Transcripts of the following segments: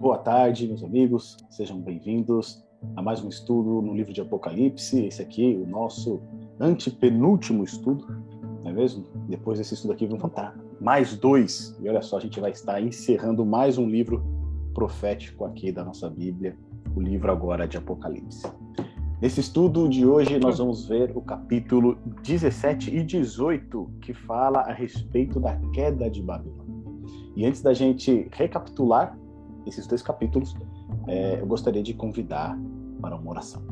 Boa tarde, meus amigos, sejam bem-vindos a mais um estudo no livro de Apocalipse. Esse aqui, o nosso antepenúltimo estudo, não é mesmo? Depois desse estudo aqui, vamos contar mais dois. E olha só, a gente vai estar encerrando mais um livro profético aqui da nossa Bíblia, o livro agora de Apocalipse. Nesse estudo de hoje, nós vamos ver o capítulo 17 e 18, que fala a respeito da queda de Babilônia. E antes da gente recapitular esses dois capítulos, é, eu gostaria de convidar para uma oração.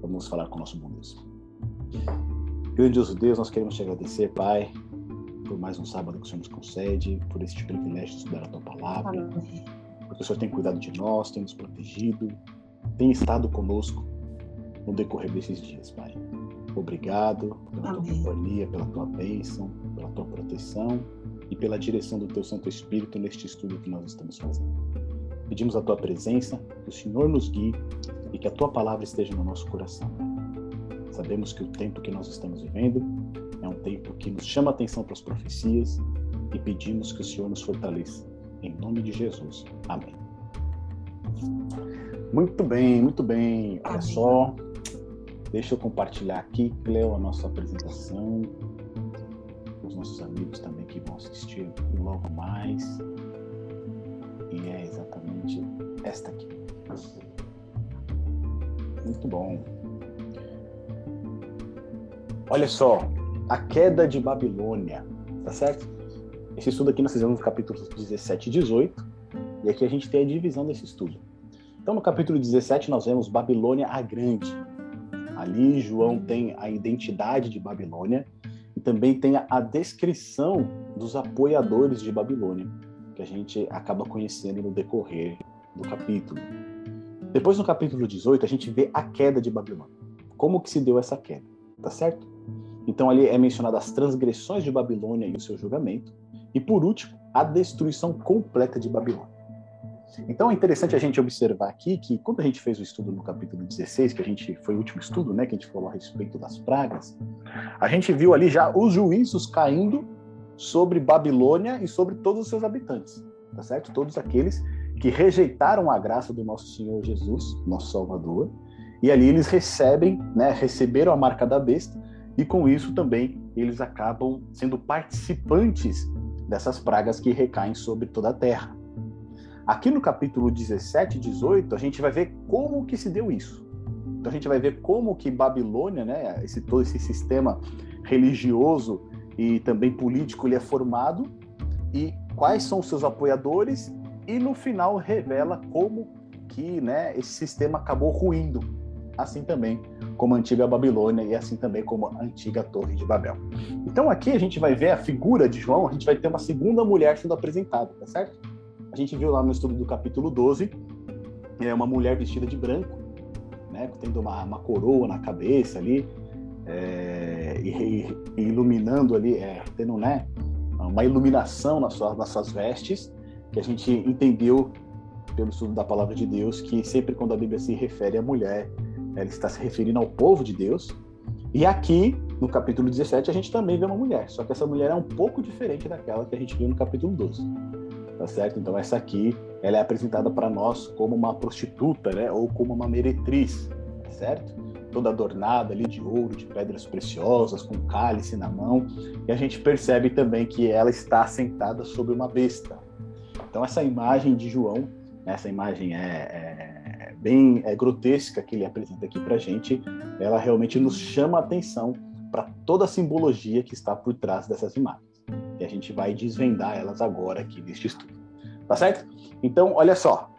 Vamos falar com o nosso bom Deus. Grandioso Deus, nós queremos te agradecer, Pai, por mais um sábado que o Senhor nos concede, por este privilégio de estudar a tua palavra, Amém. porque o Senhor tem cuidado de nós, tem nos protegido, tem estado conosco no decorrer desses dias, Pai. Obrigado pela Amém. tua companhia, pela tua bênção, pela tua proteção e pela direção do teu Santo Espírito neste estudo que nós estamos fazendo. Pedimos a tua presença, que o Senhor nos guie e que a tua palavra esteja no nosso coração. Sabemos que o tempo que nós estamos vivendo é um tempo que nos chama a atenção para as profecias e pedimos que o Senhor nos fortaleça. Em nome de Jesus. Amém. Muito bem, muito bem. Olha só, deixa eu compartilhar aqui, Cleo, a nossa apresentação. Os nossos amigos também que vão assistir logo mais. E é exatamente esta aqui. Muito bom. Olha só, a queda de Babilônia, tá certo? Esse estudo aqui nós fizemos no capítulo 17 e 18, e aqui a gente tem a divisão desse estudo. Então, no capítulo 17, nós vemos Babilônia a Grande. Ali, João tem a identidade de Babilônia também tem a descrição dos apoiadores de Babilônia que a gente acaba conhecendo no decorrer do capítulo. Depois, no capítulo 18, a gente vê a queda de Babilônia. Como que se deu essa queda, tá certo? Então, ali é mencionado as transgressões de Babilônia e o seu julgamento. E, por último, a destruição completa de Babilônia. Então, é interessante a gente observar aqui que, quando a gente fez o estudo no capítulo 16, que a gente foi o último estudo, né, que a gente falou a respeito das pragas, a gente viu ali já os juízos caindo sobre Babilônia e sobre todos os seus habitantes, tá certo? Todos aqueles que rejeitaram a graça do nosso Senhor Jesus, nosso Salvador, e ali eles recebem, né, receberam a marca da besta, e com isso também eles acabam sendo participantes dessas pragas que recaem sobre toda a terra. Aqui no capítulo 17 e 18, a gente vai ver como que se deu isso. Então a gente vai ver como que Babilônia, né, esse todo esse sistema religioso e também político ele é formado e quais são os seus apoiadores e no final revela como que né, esse sistema acabou ruindo, assim também como a antiga Babilônia e assim também como a antiga Torre de Babel. Então aqui a gente vai ver a figura de João, a gente vai ter uma segunda mulher sendo apresentada, tá certo? A gente viu lá no estudo do capítulo 12, é uma mulher vestida de branco, né, tendo uma, uma coroa na cabeça ali, é, e, e, iluminando ali, é, tendo né, uma iluminação nas suas, nas suas vestes, que a gente entendeu pelo estudo da palavra de Deus que sempre quando a Bíblia se refere à mulher, ela está se referindo ao povo de Deus. E aqui, no capítulo 17, a gente também vê uma mulher, só que essa mulher é um pouco diferente daquela que a gente viu no capítulo 12. Tá certo? Então essa aqui, ela é apresentada para nós como uma prostituta, né, ou como uma meretriz, tá certo? toda adornada ali de ouro, de pedras preciosas, com cálice na mão, e a gente percebe também que ela está sentada sobre uma besta. Então essa imagem de João, essa imagem é, é bem é grotesca que ele apresenta aqui para gente, ela realmente nos chama a atenção para toda a simbologia que está por trás dessas imagens. E a gente vai desvendar elas agora aqui neste estudo. Tá certo? Então, olha só.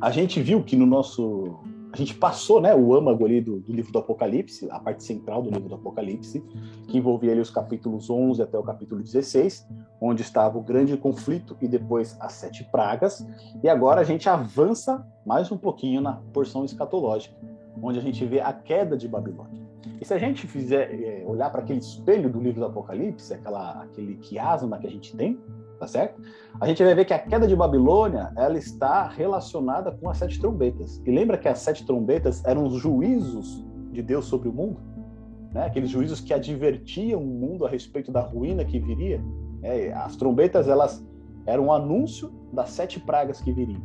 A gente viu que no nosso a gente passou né, o âmago ali do, do, livro do Apocalipse, a parte central do livro do Apocalipse, que envolvia ali os capítulos 11 até o capítulo 16, onde estava o grande conflito e depois as sete pragas. E agora a gente avança mais um pouquinho na porção escatológica, onde a gente vê a queda de Babilônia. E se a gente fizer é, olhar para aquele espelho do livro do Apocalipse, aquela, aquele quiasma que a gente tem, tá certo? A gente vai ver que a queda de Babilônia, ela está relacionada com as sete trombetas. E lembra que as sete trombetas eram os juízos de Deus sobre o mundo? Né? Aqueles juízos que advertiam o mundo a respeito da ruína que viria. É, as trombetas, elas Era um anúncio das sete pragas que viriam.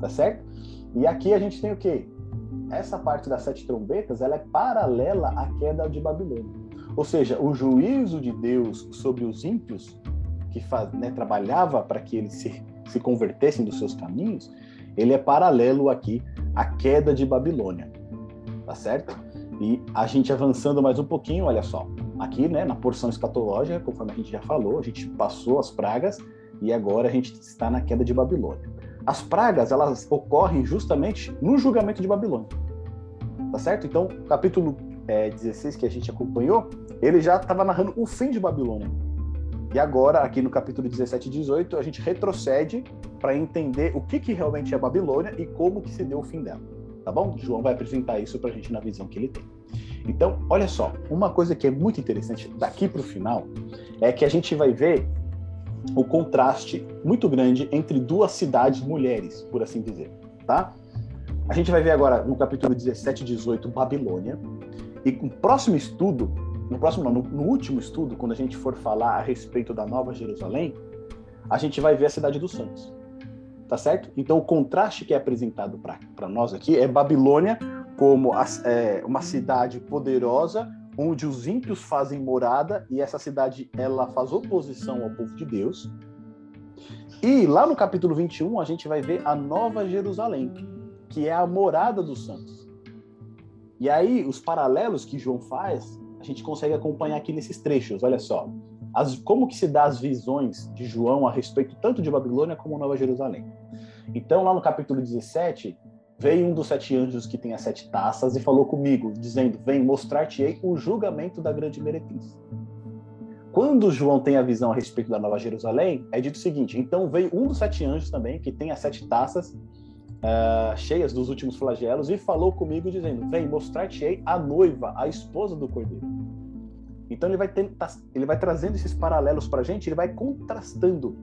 Tá certo? E aqui a gente tem o quê? Essa parte das sete trombetas, ela é paralela à queda de Babilônia. Ou seja, o juízo de Deus sobre os ímpios, que faz, né, trabalhava para que eles se, se convertessem dos seus caminhos, ele é paralelo aqui à queda de Babilônia. Tá certo? E a gente avançando mais um pouquinho, olha só. Aqui, né, na porção escatológica, conforme a gente já falou, a gente passou as pragas e agora a gente está na queda de Babilônia. As pragas, elas ocorrem justamente no julgamento de Babilônia. Tá certo? Então, capítulo é, 16 que a gente acompanhou, ele já estava narrando o fim de Babilônia. E agora, aqui no capítulo 17 e 18, a gente retrocede para entender o que, que realmente é Babilônia e como que se deu o fim dela. Tá bom? João vai apresentar isso para a gente na visão que ele tem. Então, olha só, uma coisa que é muito interessante daqui para o final é que a gente vai ver o contraste muito grande entre duas cidades mulheres, por assim dizer, tá? A gente vai ver agora no capítulo 17 e 18 Babilônia, e no próximo estudo, no próximo não, no, no último estudo, quando a gente for falar a respeito da Nova Jerusalém, a gente vai ver a cidade dos santos. Tá certo? Então o contraste que é apresentado para nós aqui é Babilônia como a, é, uma cidade poderosa onde os ímpios fazem morada e essa cidade ela faz oposição ao povo de Deus. E lá no capítulo 21 a gente vai ver a Nova Jerusalém, que é a morada dos santos. E aí os paralelos que João faz, a gente consegue acompanhar aqui nesses trechos, olha só. As, como que se dá as visões de João a respeito tanto de Babilônia como Nova Jerusalém. Então lá no capítulo 17, Veio um dos sete anjos que tem as sete taças e falou comigo, dizendo: Vem mostrar-te-ei o julgamento da grande meretriz. Quando João tem a visão a respeito da Nova Jerusalém, é dito o seguinte: então veio um dos sete anjos também, que tem as sete taças uh, cheias dos últimos flagelos, e falou comigo, dizendo: Vem mostrar-te-ei a noiva, a esposa do cordeiro. Então ele vai, tentar, ele vai trazendo esses paralelos para a gente, ele vai contrastando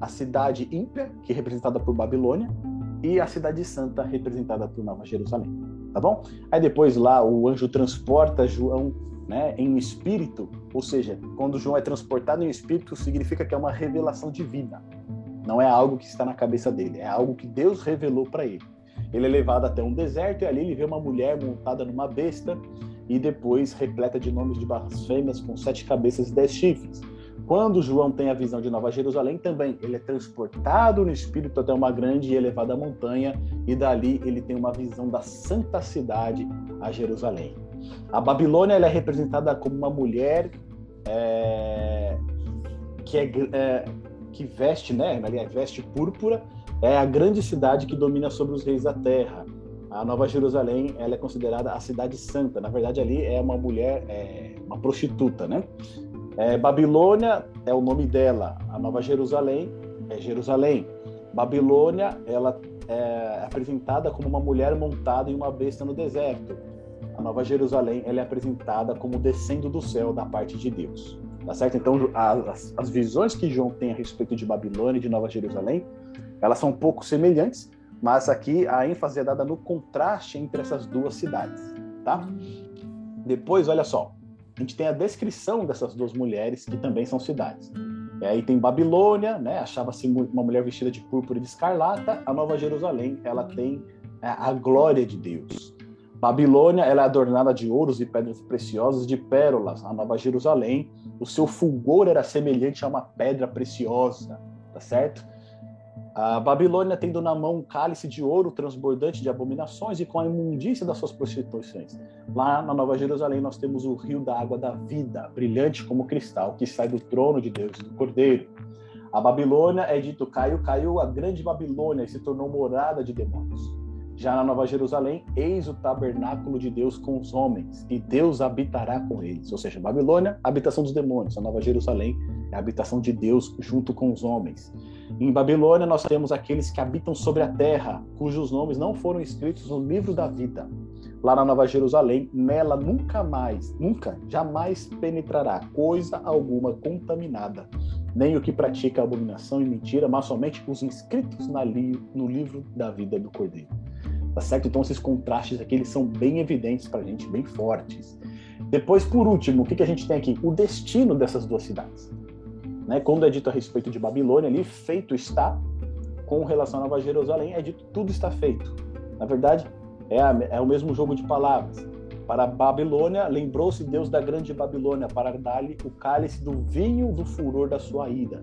a cidade ímpia, que é representada por Babilônia, e a cidade santa representada por Nova Jerusalém, tá bom? Aí depois lá o anjo transporta João, né, em um espírito, ou seja, quando João é transportado em um espírito, significa que é uma revelação divina. Não é algo que está na cabeça dele, é algo que Deus revelou para ele. Ele é levado até um deserto e ali ele vê uma mulher montada numa besta e depois repleta de nomes de blasfêmias com sete cabeças e dez chifres. Quando João tem a visão de Nova Jerusalém, também ele é transportado no espírito até uma grande e elevada montanha, e dali ele tem uma visão da santa cidade, a Jerusalém. A Babilônia é representada como uma mulher é, que, é, é, que veste, né? Aliás, veste púrpura, é a grande cidade que domina sobre os reis da terra. A Nova Jerusalém ela é considerada a cidade santa. Na verdade, ali é uma mulher, é, uma prostituta, né? É, Babilônia é o nome dela, a Nova Jerusalém é Jerusalém. Babilônia, ela é apresentada como uma mulher montada em uma besta no deserto. A Nova Jerusalém, ela é apresentada como descendo do céu da parte de Deus. Tá certo? Então, as, as visões que João tem a respeito de Babilônia e de Nova Jerusalém, elas são um pouco semelhantes, mas aqui a ênfase é dada no contraste entre essas duas cidades, tá? Depois, olha só, a gente tem a descrição dessas duas mulheres, que também são cidades. E aí tem Babilônia, né? Achava-se uma mulher vestida de púrpura e de escarlata. A Nova Jerusalém, ela tem é, a glória de Deus. Babilônia, ela é adornada de ouros e pedras preciosas, de pérolas. A Nova Jerusalém, o seu fulgor era semelhante a uma pedra preciosa, tá certo? A Babilônia tendo na mão um cálice de ouro transbordante de abominações e com a imundícia das suas prostituições. Lá na Nova Jerusalém nós temos o rio da água da vida, brilhante como cristal, que sai do trono de Deus e do Cordeiro. A Babilônia é dito caiu, caiu a grande Babilônia e se tornou morada de demônios. Já na Nova Jerusalém, eis o tabernáculo de Deus com os homens, e Deus habitará com eles. Ou seja, Babilônia, habitação dos demônios. A Nova Jerusalém é a habitação de Deus junto com os homens. Em Babilônia, nós temos aqueles que habitam sobre a terra, cujos nomes não foram escritos no livro da vida. Lá na Nova Jerusalém, nela nunca mais, nunca, jamais penetrará coisa alguma contaminada, nem o que pratica abominação e mentira, mas somente os inscritos no livro da vida do Cordeiro. Tá certo? Então, esses contrastes aqui eles são bem evidentes para a gente, bem fortes. Depois, por último, o que, que a gente tem aqui? O destino dessas duas cidades. né? Quando é dito a respeito de Babilônia ali, feito está, com relação à Nova Jerusalém, é dito tudo está feito. Na verdade, é, a, é o mesmo jogo de palavras. Para a Babilônia, lembrou-se Deus da grande Babilônia para dar-lhe o cálice do vinho do furor da sua ida.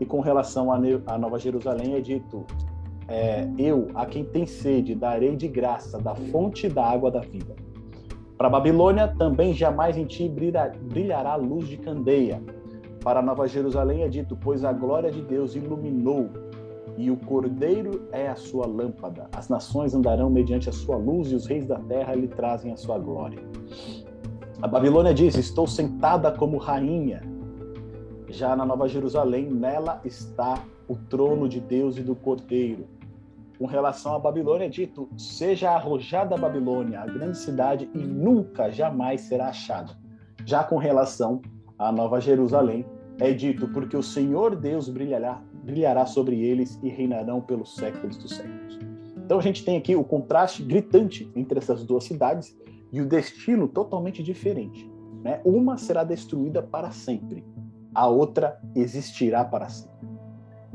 E com relação à Nova Jerusalém, é dito: é, Eu, a quem tem sede, darei de graça da fonte da água da vida. Para Babilônia, também jamais em ti brilhará a luz de candeia. Para Nova Jerusalém é dito: Pois a glória de Deus iluminou e o cordeiro é a sua lâmpada. As nações andarão mediante a sua luz e os reis da terra lhe trazem a sua glória. A Babilônia diz: Estou sentada como rainha. Já na Nova Jerusalém, nela está o trono de Deus e do cordeiro. Com relação à Babilônia, é dito: Seja arrojada a Babilônia, a grande cidade, e nunca, jamais será achada. Já com relação à Nova Jerusalém, é dito: Porque o Senhor Deus brilhará brilhará sobre eles e reinarão pelos séculos dos séculos. Então a gente tem aqui o contraste gritante entre essas duas cidades e o destino totalmente diferente. Né? Uma será destruída para sempre, a outra existirá para sempre.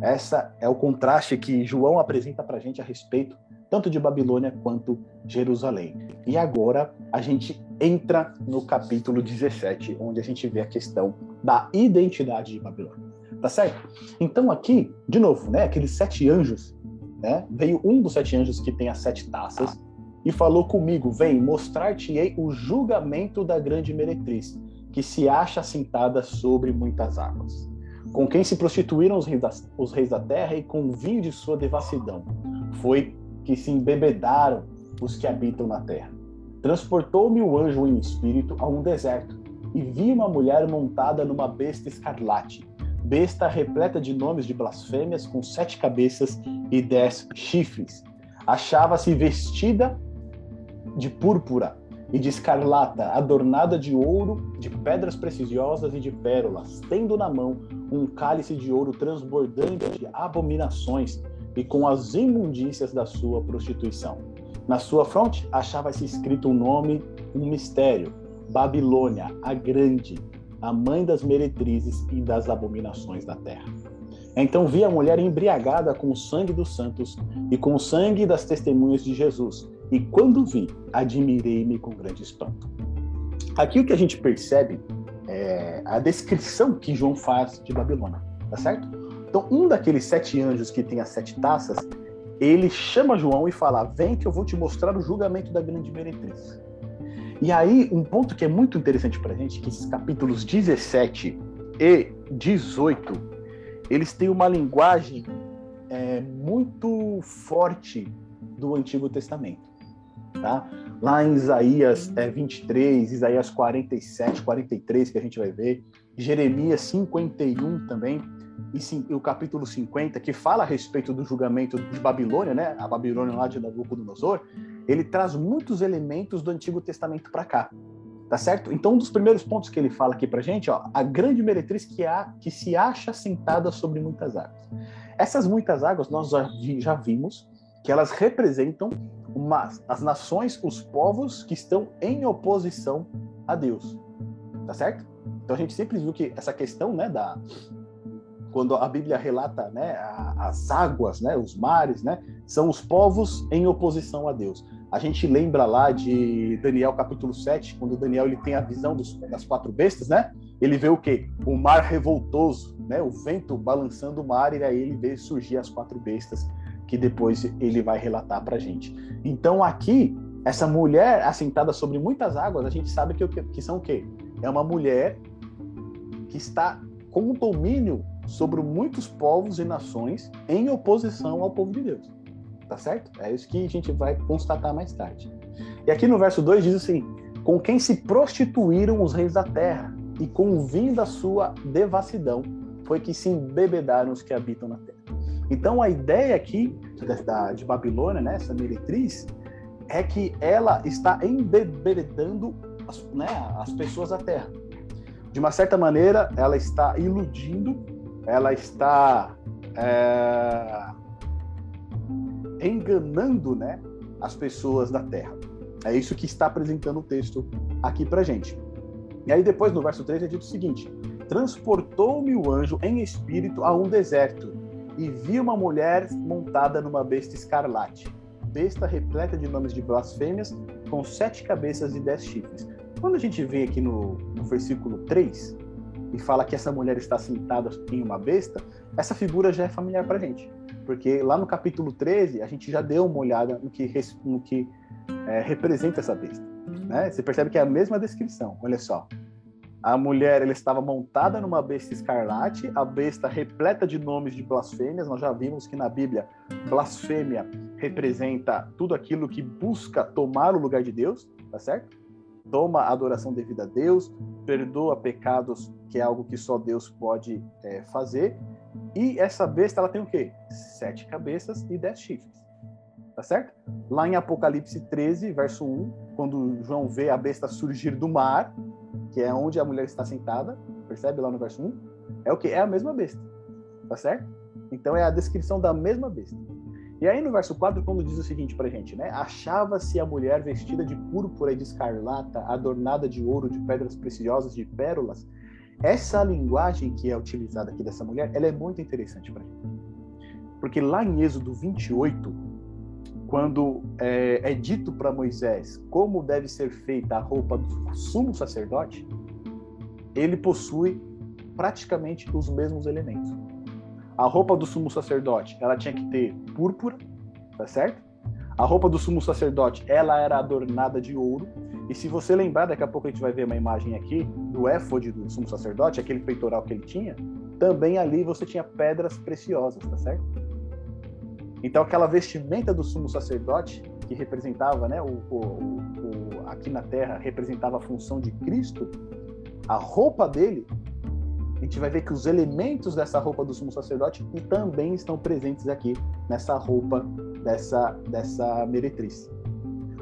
Essa é o contraste que João apresenta para a gente a respeito tanto de Babilônia quanto Jerusalém. E agora a gente entra no capítulo 17, onde a gente vê a questão da identidade de Babilônia. Tá certo? Então aqui, de novo, né, aqueles sete anjos, né, veio um dos sete anjos que tem as sete taças e falou comigo: Vem, mostrar-te-ei o julgamento da grande meretriz, que se acha assentada sobre muitas águas, com quem se prostituíram os reis da, os reis da terra e com o vinho de sua devassidão. Foi que se embebedaram os que habitam na terra. Transportou-me o anjo em espírito a um deserto e vi uma mulher montada numa besta escarlate besta repleta de nomes de blasfêmias, com sete cabeças e dez chifres. Achava-se vestida de púrpura e de escarlata, adornada de ouro, de pedras preciosas e de pérolas, tendo na mão um cálice de ouro transbordante de abominações e com as imundícias da sua prostituição. Na sua fronte achava-se escrito um nome, um mistério: Babilônia, a Grande, a mãe das meretrizes e das abominações da terra. Então vi a mulher embriagada com o sangue dos santos e com o sangue das testemunhas de Jesus. E quando vi, admirei-me com grande espanto. Aqui o que a gente percebe é a descrição que João faz de Babilônia, tá certo? Então, um daqueles sete anjos que tem as sete taças, ele chama João e fala: Vem que eu vou te mostrar o julgamento da grande meretriz. E aí, um ponto que é muito interessante para a gente, que esses capítulos 17 e 18, eles têm uma linguagem é, muito forte do Antigo Testamento. Tá? Lá em Isaías é, 23, Isaías 47, 43, que a gente vai ver, Jeremias 51 também, e o capítulo 50, que fala a respeito do julgamento de Babilônia, né? A Babilônia lá de Nabucodonosor, ele traz muitos elementos do Antigo Testamento para cá. Tá certo? Então, um dos primeiros pontos que ele fala aqui pra gente, ó, a grande meretriz que há, que se acha sentada sobre muitas águas. Essas muitas águas nós já vimos que elas representam uma, as nações, os povos que estão em oposição a Deus. Tá certo? Então a gente sempre viu que essa questão, né, da, quando a Bíblia relata né, as águas, né, os mares, né, são os povos em oposição a Deus. A gente lembra lá de Daniel capítulo 7, quando Daniel ele tem a visão dos, das quatro bestas, né? Ele vê o quê? O mar revoltoso, né? O vento balançando o mar e aí ele vê surgir as quatro bestas que depois ele vai relatar para gente. Então aqui essa mulher assentada sobre muitas águas, a gente sabe que, que são o quê? É uma mulher que está com domínio sobre muitos povos e nações em oposição ao povo de Deus. Tá certo? É isso que a gente vai constatar mais tarde. E aqui no verso 2 diz assim: Com quem se prostituíram os reis da terra, e com o vinho da sua devassidão foi que se embebedaram os que habitam na terra. Então a ideia aqui da, de Babilônia, né, essa meretriz, é que ela está embebedando as, né, as pessoas da terra. De uma certa maneira, ela está iludindo ela está é, enganando né, as pessoas da terra. É isso que está apresentando o texto aqui para gente. E aí depois no verso 3 é dito o seguinte, Transportou-me o anjo em espírito a um deserto e vi uma mulher montada numa besta escarlate, besta repleta de nomes de blasfêmias, com sete cabeças e dez chifres. Quando a gente vê aqui no, no versículo 3 e fala que essa mulher está sentada em uma besta, essa figura já é familiar para a gente. Porque lá no capítulo 13, a gente já deu uma olhada no que, no que é, representa essa besta. Né? Você percebe que é a mesma descrição. Olha só. A mulher ela estava montada numa besta escarlate, a besta repleta de nomes de blasfêmias. Nós já vimos que na Bíblia, blasfêmia representa tudo aquilo que busca tomar o lugar de Deus, tá certo? Toma a adoração devida a Deus, perdoa pecados, que é algo que só Deus pode é, fazer. E essa besta ela tem o quê? Sete cabeças e dez chifres. Tá certo? Lá em Apocalipse 13, verso 1, quando João vê a besta surgir do mar, que é onde a mulher está sentada, percebe lá no verso 1? É o que? É a mesma besta, tá certo? Então é a descrição da mesma besta. E aí no verso 4, quando diz o seguinte pra gente, né? Achava-se a mulher vestida de púrpura e de escarlata, adornada de ouro, de pedras preciosas, de pérolas. Essa linguagem que é utilizada aqui dessa mulher, ela é muito interessante pra gente. Porque lá em Êxodo 28, quando é, é dito para Moisés como deve ser feita a roupa do sumo sacerdote, ele possui praticamente os mesmos elementos. A roupa do sumo sacerdote, ela tinha que ter púrpura, tá certo? A roupa do sumo sacerdote, ela era adornada de ouro. E se você lembrar, daqui a pouco a gente vai ver uma imagem aqui do éfode do sumo sacerdote, aquele peitoral que ele tinha, também ali você tinha pedras preciosas, tá certo? Então, aquela vestimenta do sumo sacerdote, que representava, né, o, o, o, aqui na terra, representava a função de Cristo, a roupa dele, a gente vai ver que os elementos dessa roupa do sumo sacerdote também estão presentes aqui nessa roupa dessa, dessa meretriz.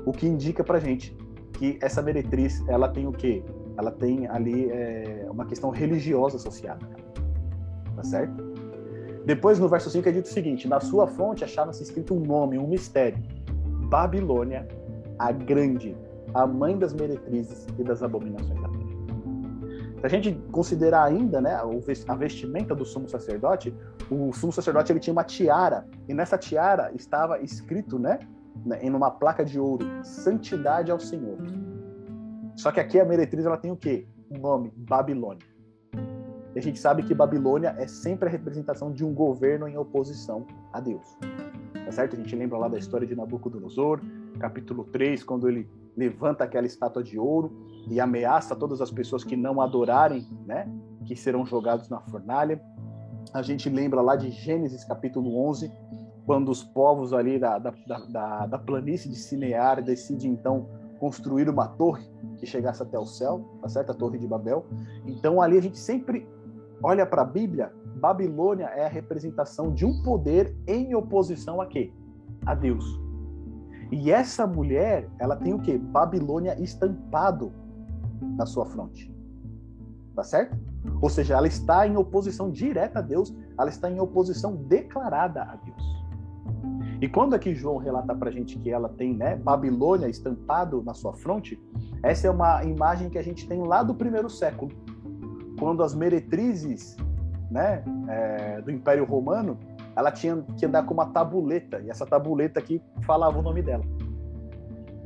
O que indica pra gente que essa meretriz, ela tem o quê? Ela tem ali é, uma questão religiosa associada. Tá certo? Depois, no verso 5, é dito o seguinte: Na sua fonte achava-se escrito um nome, um mistério. Babilônia, a grande, a mãe das meretrizes e das abominações da terra. Se a gente considerar ainda né, a vestimenta do sumo sacerdote, o sumo sacerdote ele tinha uma tiara, e nessa tiara estava escrito, né, em uma placa de ouro, santidade ao Senhor. Só que aqui a meretriz ela tem o quê? O nome, Babilônia. E a gente sabe que Babilônia é sempre a representação de um governo em oposição a Deus. Tá certo? A gente lembra lá da história de Nabucodonosor, capítulo 3, quando ele levanta aquela estátua de ouro e ameaça todas as pessoas que não adorarem, né? Que serão jogados na fornalha. A gente lembra lá de Gênesis, capítulo 11, quando os povos ali da, da, da, da planície de Cinear decidem então construir uma torre que chegasse até o céu, tá certo? A Torre de Babel. Então ali a gente sempre olha para a Bíblia, Babilônia é a representação de um poder em oposição a quê? A Deus. E essa mulher, ela tem o quê? Babilônia estampado na sua fronte. Tá certo? Ou seja, ela está em oposição direta a Deus, ela está em oposição declarada a Deus. E quando aqui João relata pra gente que ela tem, né, Babilônia estampado na sua fronte, essa é uma imagem que a gente tem lá do primeiro século quando as meretrizes né, é, do Império Romano, ela tinha que andar com uma tabuleta, e essa tabuleta aqui falava o nome dela.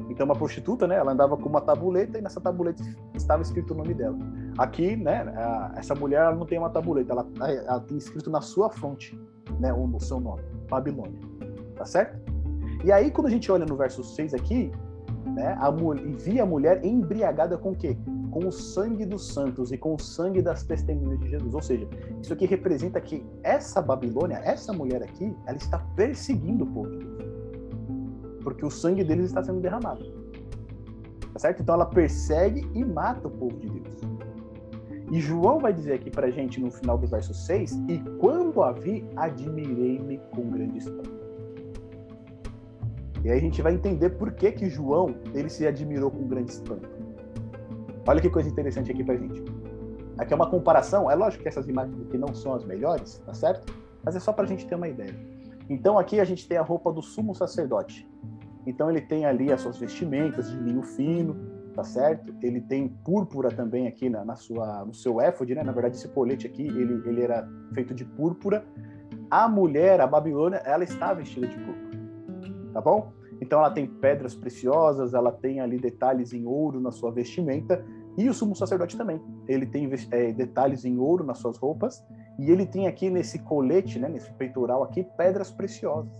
Então, uma prostituta, né, ela andava com uma tabuleta e nessa tabuleta estava escrito o nome dela. Aqui, né, essa mulher ela não tem uma tabuleta, ela, ela tem escrito na sua fronte, né, o, seu nome, Babilônia. Tá certo? E aí, quando a gente olha no verso 6 aqui, né, a, via a mulher embriagada com o quê? Com o sangue dos santos e com o sangue das testemunhas de Jesus. Ou seja, isso aqui representa que essa Babilônia, essa mulher aqui, ela está perseguindo o povo de Deus. Porque o sangue deles está sendo derramado. Tá certo? Então ela persegue e mata o povo de Deus. E João vai dizer aqui pra gente no final do verso 6: E quando a vi, admirei-me com grande espanto. E aí a gente vai entender por que que João ele se admirou com grande espanto. Olha que coisa interessante aqui pra gente. Aqui é uma comparação, é lógico que essas imagens aqui não são as melhores, tá certo? Mas é só pra gente ter uma ideia. Então aqui a gente tem a roupa do sumo sacerdote. Então ele tem ali as suas vestimentas de linho fino, tá certo? Ele tem púrpura também aqui na, na sua, no seu éfode, né? Na verdade, esse colete aqui, ele, ele era feito de púrpura. A mulher, a Babilônia, ela está vestida de púrpura, tá bom? Então ela tem pedras preciosas, ela tem ali detalhes em ouro na sua vestimenta, e o sumo sacerdote também. Ele tem é, detalhes em ouro nas suas roupas, e ele tem aqui nesse colete, né, nesse peitoral aqui, pedras preciosas,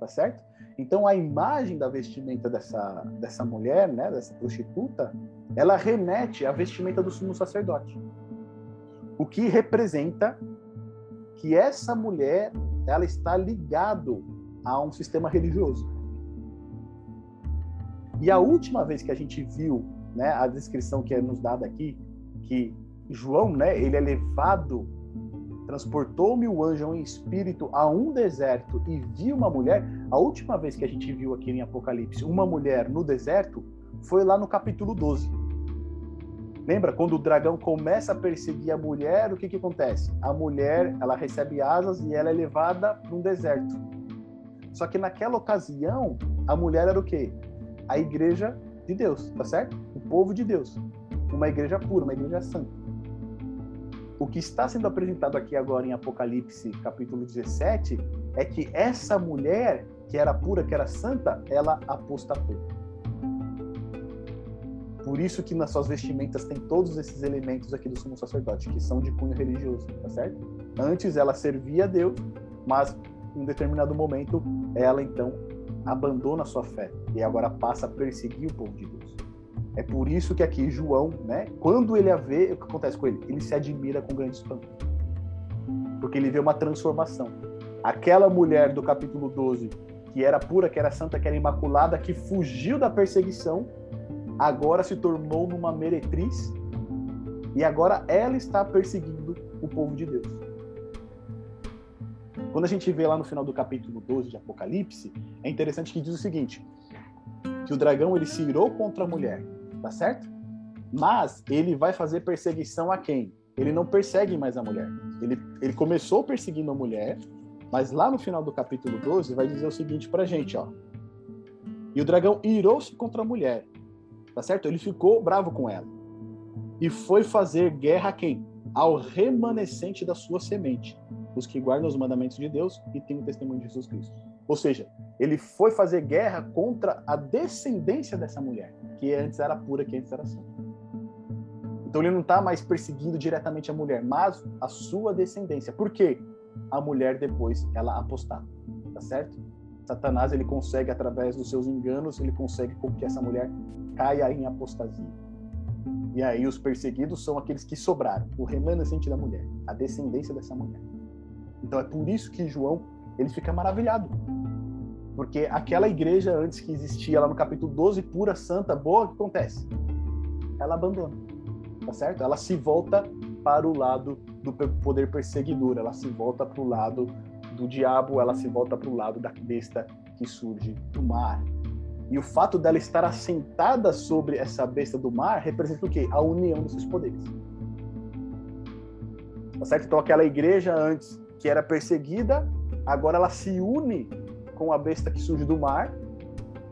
tá certo? Então a imagem da vestimenta dessa, dessa mulher, né, dessa prostituta, ela remete à vestimenta do sumo sacerdote. O que representa que essa mulher ela está ligado a um sistema religioso. E a última vez que a gente viu, né, a descrição que é nos dada aqui, que João, né, ele é levado Transportou-me o anjo em espírito a um deserto e vi uma mulher. A última vez que a gente viu aqui em Apocalipse uma mulher no deserto foi lá no capítulo 12. Lembra quando o dragão começa a perseguir a mulher, o que que acontece? A mulher, ela recebe asas e ela é levada para um deserto. Só que naquela ocasião, a mulher era o quê? A igreja de Deus, tá certo? O povo de Deus. Uma igreja pura, uma igreja santa o que está sendo apresentado aqui agora em Apocalipse, capítulo 17, é que essa mulher, que era pura, que era santa, ela apostatou. Por isso que nas suas vestimentas tem todos esses elementos aqui do sumo sacerdote, que são de cunho religioso, tá certo? Antes ela servia a Deus, mas em determinado momento ela então abandona sua fé e agora passa a perseguir o povo de Deus. É por isso que aqui João, né, quando ele a vê, o que acontece com ele? Ele se admira com grande espanto. Porque ele vê uma transformação. Aquela mulher do capítulo 12, que era pura, que era santa, que era imaculada, que fugiu da perseguição, agora se tornou numa meretriz e agora ela está perseguindo o povo de Deus. Quando a gente vê lá no final do capítulo 12 de Apocalipse, é interessante que diz o seguinte: que o dragão ele se irou contra a mulher tá certo? Mas ele vai fazer perseguição a quem? Ele não persegue mais a mulher. Ele, ele começou perseguindo a mulher, mas lá no final do capítulo 12 vai dizer o seguinte pra gente, ó. E o dragão irou-se contra a mulher, tá certo? Ele ficou bravo com ela. E foi fazer guerra a quem? Ao remanescente da sua semente, os que guardam os mandamentos de Deus e têm o testemunho de Jesus Cristo. Ou seja, ele foi fazer guerra contra a descendência dessa mulher, que antes era pura, que antes era santa. Então ele não está mais perseguindo diretamente a mulher, mas a sua descendência. Por quê? A mulher depois ela apostata, tá certo? Satanás ele consegue através dos seus enganos, ele consegue com que essa mulher caia em apostasia. E aí os perseguidos são aqueles que sobraram, o remanescente da mulher, a descendência dessa mulher. Então é por isso que João ele fica maravilhado. Porque aquela igreja antes que existia lá no capítulo 12, pura, santa, boa, o que acontece? Ela abandona. Tá certo? Ela se volta para o lado do poder perseguidor, ela se volta para o lado do diabo, ela se volta para o lado da besta que surge do mar. E o fato dela estar assentada sobre essa besta do mar representa o quê? A união desses poderes. Tá certo? Então aquela igreja antes que era perseguida, agora ela se une com a besta que surge do mar.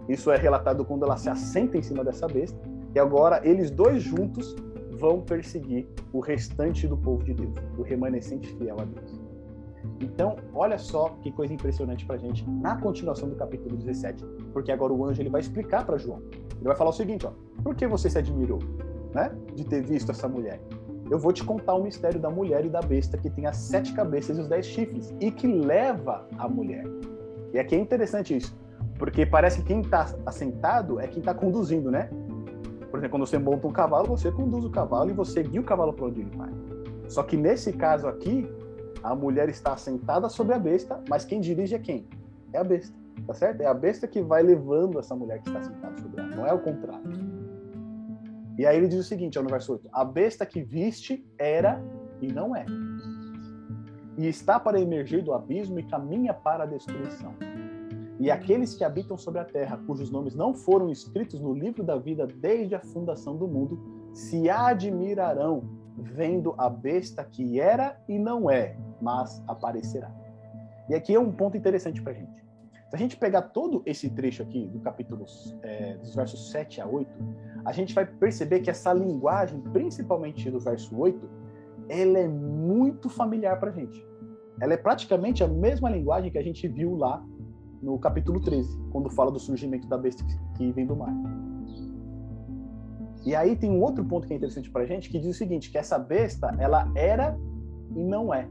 Isso é relatado quando ela se assenta em cima dessa besta. E agora eles dois juntos vão perseguir o restante do povo de Deus, o remanescente fiel a Deus. Então, olha só que coisa impressionante para gente na continuação do capítulo 17, porque agora o anjo ele vai explicar para João. Ele vai falar o seguinte, ó: Por que você se admirou, né, de ter visto essa mulher? Eu vou te contar o mistério da mulher e da besta que tem as sete cabeças e os dez chifres e que leva a mulher. E aqui é interessante isso, porque parece que quem está assentado é quem está conduzindo, né? Por exemplo, quando você monta um cavalo, você conduz o cavalo e você guia o cavalo para onde ele vai. Só que nesse caso aqui, a mulher está assentada sobre a besta, mas quem dirige é quem? É a besta, tá certo? É a besta que vai levando essa mulher que está sentada sobre ela, não é o contrário. E aí ele diz o seguinte, no verso 8: A besta que viste era e não é e está para emergir do abismo e caminha para a destruição. E aqueles que habitam sobre a terra, cujos nomes não foram escritos no livro da vida desde a fundação do mundo, se admirarão vendo a besta que era e não é, mas aparecerá. E aqui é um ponto interessante para a gente. Se a gente pegar todo esse trecho aqui do capítulo é, dos versos 7 a 8, a gente vai perceber que essa linguagem, principalmente do verso 8, ela é muito familiar para a gente. Ela é praticamente a mesma linguagem que a gente viu lá no capítulo 13, quando fala do surgimento da besta que vem do mar. E aí tem um outro ponto que é interessante para a gente, que diz o seguinte, que essa besta, ela era e não é.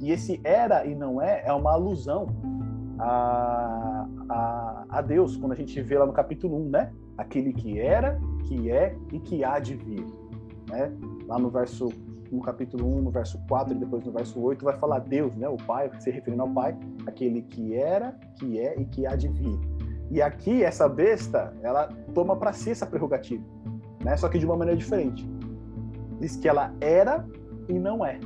E esse era e não é é uma alusão a, a, a Deus, quando a gente vê lá no capítulo 1, né? Aquele que era, que é e que há de vir. Né? Lá no verso no capítulo 1, no verso 4 e depois no verso 8, vai falar Deus, né? O Pai, se referindo ao Pai, aquele que era, que é e que há de vir. E aqui, essa besta, ela toma para si essa prerrogativa, né? Só que de uma maneira diferente. Diz que ela era e não é.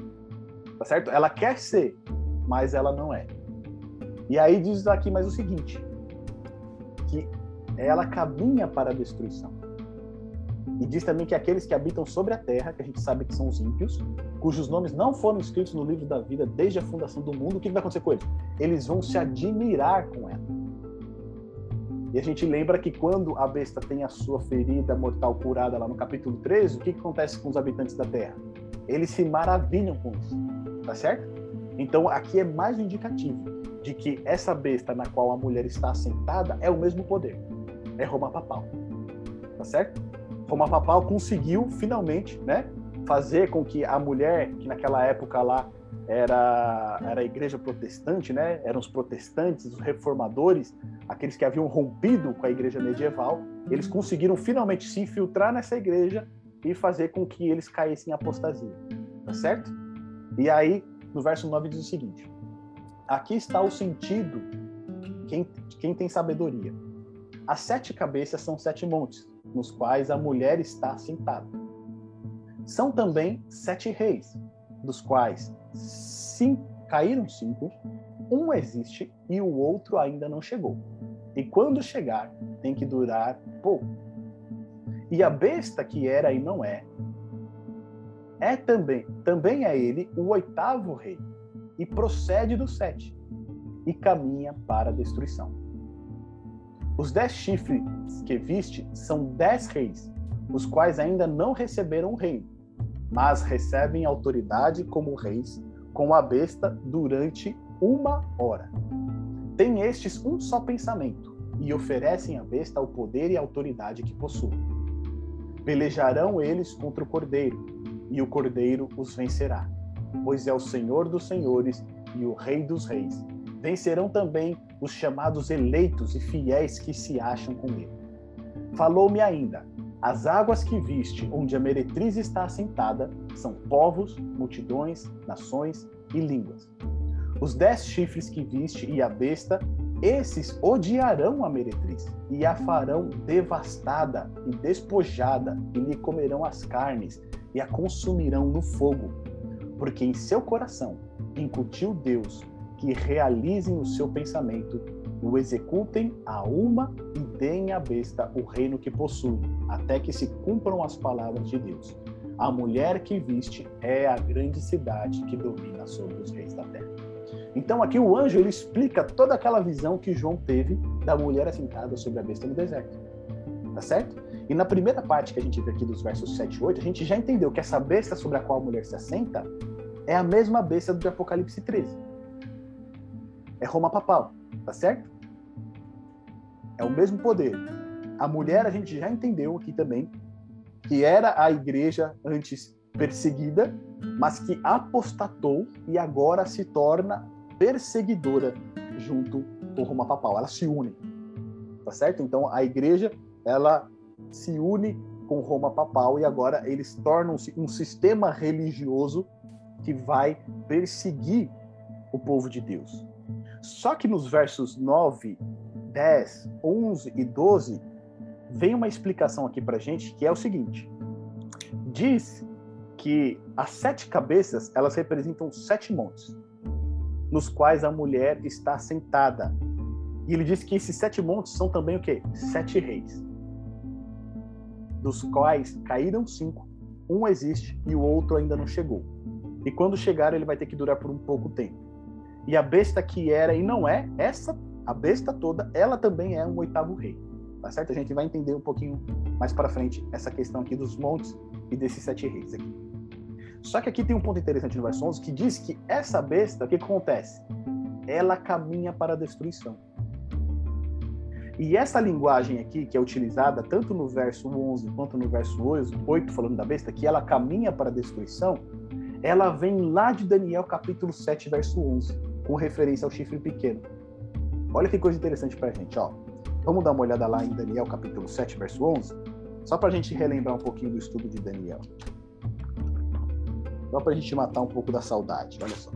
Tá certo? Ela quer ser, mas ela não é. E aí diz aqui mais o seguinte: que ela caminha para a destruição. E diz também que aqueles que habitam sobre a terra, que a gente sabe que são os ímpios, cujos nomes não foram escritos no livro da vida desde a fundação do mundo, o que vai acontecer com eles? Eles vão se admirar com ela. E a gente lembra que quando a besta tem a sua ferida mortal curada lá no capítulo 13, o que, que acontece com os habitantes da terra? Eles se maravilham com isso, tá certo? Então aqui é mais um indicativo de que essa besta na qual a mulher está assentada é o mesmo poder. É Roma Papal. Tá certo? Roma Papal conseguiu finalmente, né, fazer com que a mulher, que naquela época lá era, era a igreja protestante, né? Eram os protestantes, os reformadores, aqueles que haviam rompido com a igreja medieval, eles conseguiram finalmente se infiltrar nessa igreja e fazer com que eles caíssem em apostasia. Tá certo? E aí, no verso 9 diz o seguinte: Aqui está o sentido quem, quem tem sabedoria. As sete cabeças são sete montes, nos quais a mulher está sentada. São também sete reis, dos quais cinco, caíram cinco, um existe e o outro ainda não chegou. E quando chegar, tem que durar pouco. E a besta que era e não é, é também, também é ele o oitavo rei, e procede do sete, e caminha para a destruição. Os dez chifres que viste são dez reis, os quais ainda não receberam o reino, mas recebem autoridade como reis com a besta durante uma hora. Tem estes um só pensamento e oferecem à besta o poder e a autoridade que possuem. Pelejarão eles contra o cordeiro, e o cordeiro os vencerá, pois é o Senhor dos senhores e o Rei dos reis. Vencerão também os chamados eleitos e fiéis que se acham com ele. Falou-me ainda: as águas que viste, onde a meretriz está assentada, são povos, multidões, nações e línguas. Os dez chifres que viste e a besta, esses odiarão a meretriz e a farão devastada e despojada, e lhe comerão as carnes e a consumirão no fogo, porque em seu coração incutiu Deus que realizem o seu pensamento o executem a uma e deem à besta o reino que possui, até que se cumpram as palavras de Deus. A mulher que viste é a grande cidade que domina sobre os reis da terra. Então aqui o anjo ele explica toda aquela visão que João teve da mulher assentada sobre a besta no deserto. Tá certo? E na primeira parte que a gente vê aqui dos versos 7 e 8, a gente já entendeu que essa besta sobre a qual a mulher se assenta é a mesma besta do Apocalipse 13. É Roma papal tá certo? É o mesmo poder. A mulher, a gente já entendeu aqui também, que era a igreja antes perseguida, mas que apostatou e agora se torna perseguidora junto com Roma Papal. Ela se une, tá certo? Então a igreja, ela se une com Roma Papal e agora eles tornam-se um sistema religioso que vai perseguir o povo de Deus. Só que nos versos 9, 10, 11 e 12, vem uma explicação aqui para gente que é o seguinte: diz que as sete cabeças elas representam sete montes, nos quais a mulher está sentada. E ele diz que esses sete montes são também o quê? Sete reis, dos quais caíram cinco, um existe e o outro ainda não chegou. E quando chegar, ele vai ter que durar por um pouco tempo. E a besta que era e não é, essa a besta toda, ela também é um oitavo rei. Tá certo? A gente vai entender um pouquinho mais para frente essa questão aqui dos montes e desses sete reis aqui. Só que aqui tem um ponto interessante no verso 11 que diz que essa besta, o que acontece? Ela caminha para a destruição. E essa linguagem aqui, que é utilizada tanto no verso 11 quanto no verso 8, falando da besta, que ela caminha para a destruição, ela vem lá de Daniel capítulo 7, verso 11, com referência ao chifre pequeno. Olha que coisa interessante para a gente, ó. Vamos dar uma olhada lá em Daniel capítulo 7, verso 11, só para a gente relembrar um pouquinho do estudo de Daniel. Só para a gente matar um pouco da saudade, olha só.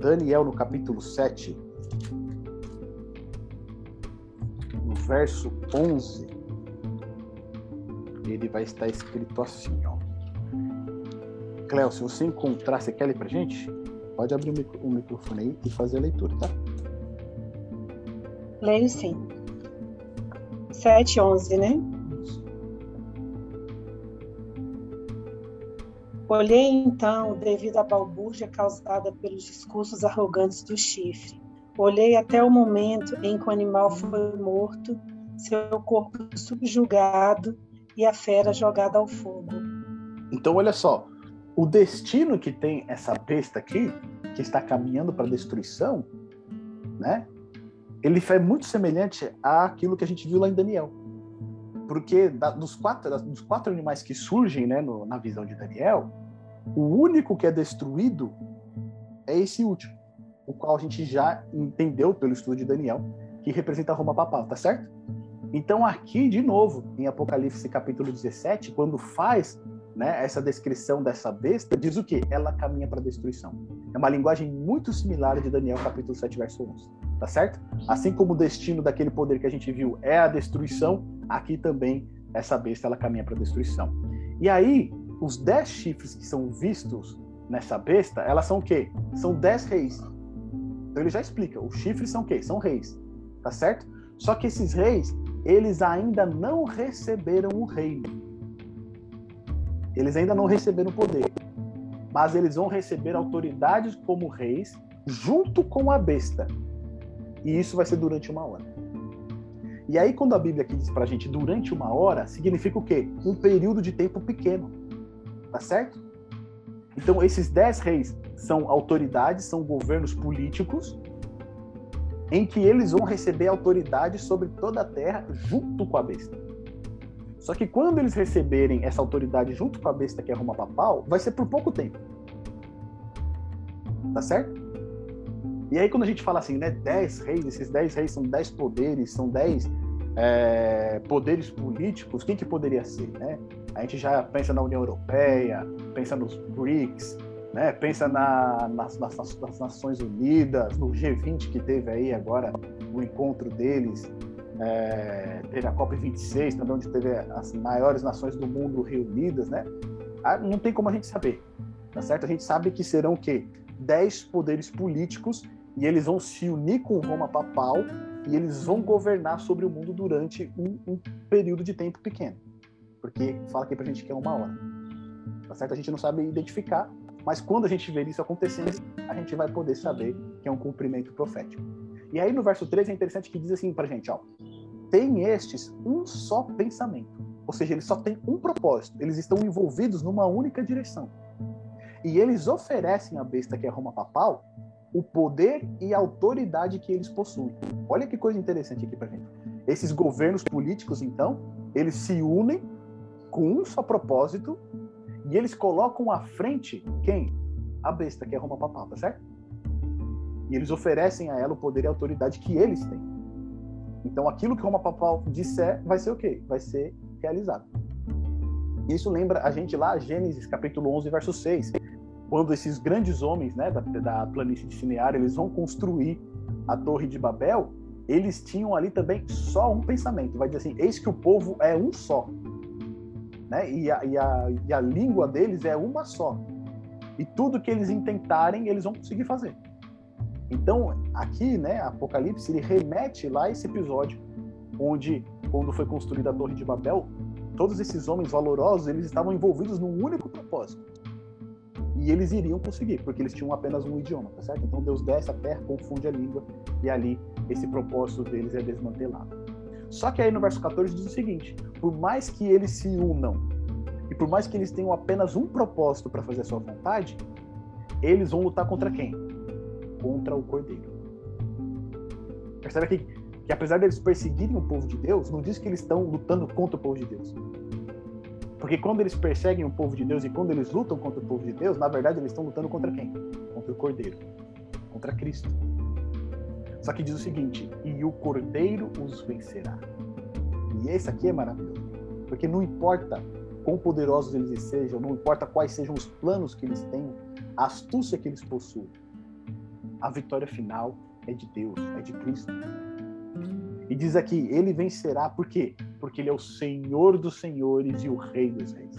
Daniel no capítulo 7, no verso 11, ele vai estar escrito assim, ó. Cléo, se você encontrar, você quer ler pra gente? Pode abrir o, micro, o microfone aí e fazer a leitura, tá? Leio sim. 7, 11, né? Olhei então, devido à balbúrdia causada pelos discursos arrogantes do chifre. Olhei até o momento em que o animal foi morto, seu corpo subjugado e a fera jogada ao fogo. Então, olha só, o destino que tem essa besta aqui, que está caminhando para a destruição, né? Ele é muito semelhante àquilo que a gente viu lá em Daniel. Porque da, dos, quatro, dos quatro animais que surgem né, no, na visão de Daniel, o único que é destruído é esse último, o qual a gente já entendeu pelo estudo de Daniel, que representa a Roma papal, tá certo? Então, aqui, de novo, em Apocalipse capítulo 17, quando faz né, essa descrição dessa besta, diz o quê? Ela caminha para a destruição. É uma linguagem muito similar de Daniel capítulo 7, verso 11. Tá certo? Assim como o destino daquele poder que a gente viu é a destruição, aqui também essa besta ela caminha para a destruição. E aí, os dez chifres que são vistos nessa besta, elas são o quê? São dez reis. Então ele já explica, os chifres são o quê? São reis. Tá certo? Só que esses reis, eles ainda não receberam o reino. Eles ainda não receberam o poder. Mas eles vão receber autoridades como reis junto com a besta. E isso vai ser durante uma hora. E aí, quando a Bíblia aqui diz pra gente durante uma hora, significa o quê? Um período de tempo pequeno. Tá certo? Então, esses dez reis são autoridades, são governos políticos em que eles vão receber autoridade sobre toda a terra junto com a besta. Só que quando eles receberem essa autoridade junto com a besta que é Roma Papal, vai ser por pouco tempo. Tá certo? E aí quando a gente fala assim, né, 10 reis, esses 10 reis são 10 poderes, são 10 é, poderes políticos, quem que poderia ser, né? A gente já pensa na União Europeia, pensa nos BRICS, né? Pensa na, nas, nas, nas, Nações Unidas, no G20 que teve aí agora o encontro deles, é, teve a COP26 também, onde teve as maiores nações do mundo reunidas, né? Ah, não tem como a gente saber, tá certo? A gente sabe que serão o quê? Dez poderes políticos e eles vão se unir com Roma papal e eles vão governar sobre o mundo durante um, um período de tempo pequeno. Porque fala aqui pra gente que é uma hora. Tá certo? A gente não sabe identificar, mas quando a gente vê isso acontecendo, a gente vai poder saber que é um cumprimento profético. E aí no verso 13 é interessante que diz assim pra gente, ó: "Tem estes um só pensamento". Ou seja, eles só têm um propósito, eles estão envolvidos numa única direção. E eles oferecem à besta que é Roma papal o poder e a autoridade que eles possuem. Olha que coisa interessante aqui pra gente. Esses governos políticos, então, eles se unem com um só propósito e eles colocam à frente quem? A besta, que é Roma Papal, tá certo? E eles oferecem a ela o poder e a autoridade que eles têm. Então aquilo que Roma Papal disser vai ser o quê? Vai ser realizado. Isso lembra a gente lá, Gênesis capítulo 11, verso 6, quando esses grandes homens né, da, da planície de Cinear, eles vão construir a Torre de Babel, eles tinham ali também só um pensamento. Vai dizer assim, eis que o povo é um só né? E a, e, a, e a língua deles é uma só. E tudo que eles intentarem, eles vão conseguir fazer. Então, aqui, né, Apocalipse, ele remete lá esse episódio onde, quando foi construída a Torre de Babel, todos esses homens valorosos, eles estavam envolvidos num único propósito. E eles iriam conseguir, porque eles tinham apenas um idioma, tá certo? Então Deus desce a terra, confunde a língua, e ali esse propósito deles é desmantelado. Só que aí no verso 14 diz o seguinte: por mais que eles se unam, e por mais que eles tenham apenas um propósito para fazer a sua vontade, eles vão lutar contra quem? Contra o cordeiro. Percebe aqui que apesar deles perseguirem o povo de Deus, não diz que eles estão lutando contra o povo de Deus. Porque quando eles perseguem o povo de Deus e quando eles lutam contra o povo de Deus, na verdade eles estão lutando contra quem? Contra o Cordeiro, contra Cristo. Só que diz o seguinte: e o Cordeiro os vencerá. E esse aqui é maravilhoso, porque não importa quão poderosos eles sejam, não importa quais sejam os planos que eles têm, a astúcia que eles possuem, a vitória final é de Deus, é de Cristo. E diz aqui, ele vencerá por quê? Porque ele é o Senhor dos senhores e o Rei dos reis.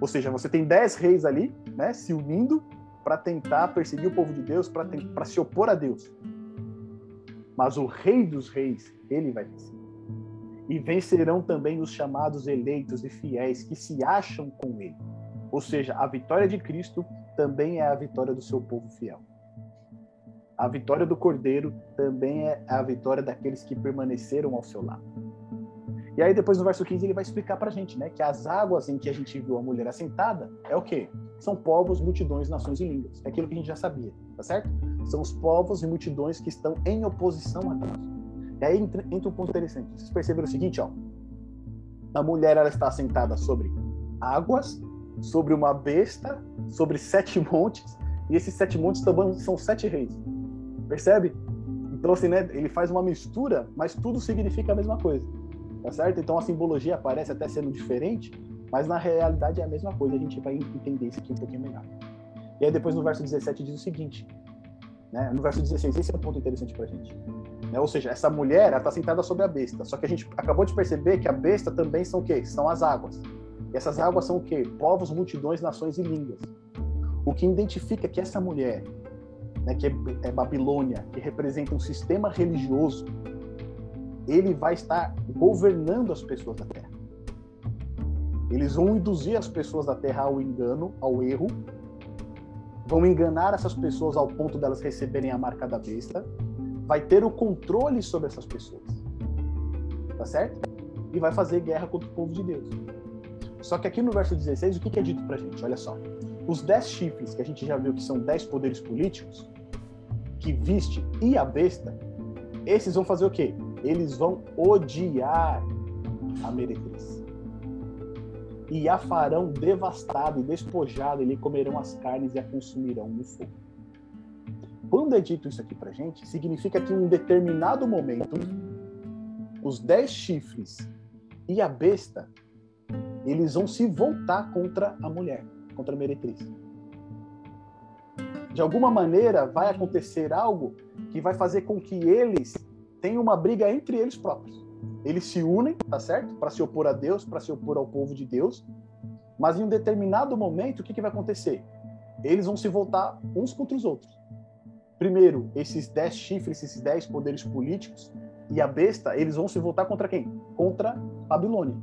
Ou seja, você tem dez reis ali, né, se unindo para tentar perseguir o povo de Deus, para se opor a Deus. Mas o Rei dos reis, ele vai vencer. E vencerão também os chamados eleitos e fiéis que se acham com ele. Ou seja, a vitória de Cristo também é a vitória do seu povo fiel. A vitória do Cordeiro também é a vitória daqueles que permaneceram ao seu lado. E aí depois no verso 15 ele vai explicar pra gente, né, que as águas em que a gente viu a mulher assentada é o quê? São povos, multidões, nações e línguas. É aquilo que a gente já sabia, tá certo? São os povos e multidões que estão em oposição a Deus. E aí entra, entra um ponto interessante. Vocês perceberam o seguinte, ó. A mulher ela está assentada sobre águas, sobre uma besta, sobre sete montes, e esses sete montes também são sete reis. Percebe? Então, assim, né? Ele faz uma mistura, mas tudo significa a mesma coisa. Tá certo? Então a simbologia parece até sendo diferente, mas na realidade é a mesma coisa. A gente vai entender isso aqui um pouquinho melhor. E aí depois no verso 17 diz o seguinte, né? No verso 16, esse é um ponto interessante pra gente. Né? Ou seja, essa mulher, ela tá sentada sobre a besta. Só que a gente acabou de perceber que a besta também são o quê? São as águas. E essas águas são o quê? Povos, multidões, nações e línguas. O que identifica que essa mulher né, que é, é Babilônia, que representa um sistema religioso, ele vai estar governando as pessoas da Terra. Eles vão induzir as pessoas da Terra ao engano, ao erro, vão enganar essas pessoas ao ponto delas receberem a marca da besta, vai ter o controle sobre essas pessoas. Tá certo? E vai fazer guerra contra o povo de Deus. Só que aqui no verso 16, o que é dito pra gente? Olha só. Os dez chifres, que a gente já viu que são dez poderes políticos, que viste e a besta, esses vão fazer o quê? Eles vão odiar a meretriz. E a farão devastada e despojada, e lhe comerão as carnes e a consumirão no fogo. Quando é dito isso aqui pra gente, significa que em um determinado momento, os dez chifres e a besta, eles vão se voltar contra a mulher contra a meretriz. De alguma maneira, vai acontecer algo que vai fazer com que eles tenham uma briga entre eles próprios. Eles se unem, tá certo? Para se opor a Deus, para se opor ao povo de Deus. Mas em um determinado momento, o que, que vai acontecer? Eles vão se voltar uns contra os outros. Primeiro, esses dez chifres, esses dez poderes políticos e a besta, eles vão se voltar contra quem? Contra Babilônia.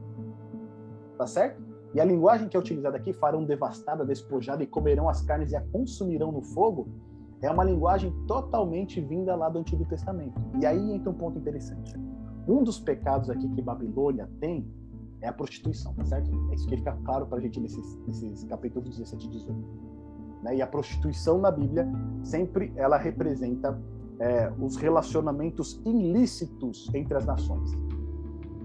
Tá certo? E a linguagem que é utilizada aqui, farão devastada, despojada e comerão as carnes e a consumirão no fogo, é uma linguagem totalmente vinda lá do Antigo Testamento. E aí entra um ponto interessante. Um dos pecados aqui que Babilônia tem é a prostituição, tá certo? É isso que fica claro para a gente nesses, nesses capítulos 17 e 18. Né? E a prostituição na Bíblia sempre ela representa é, os relacionamentos ilícitos entre as nações.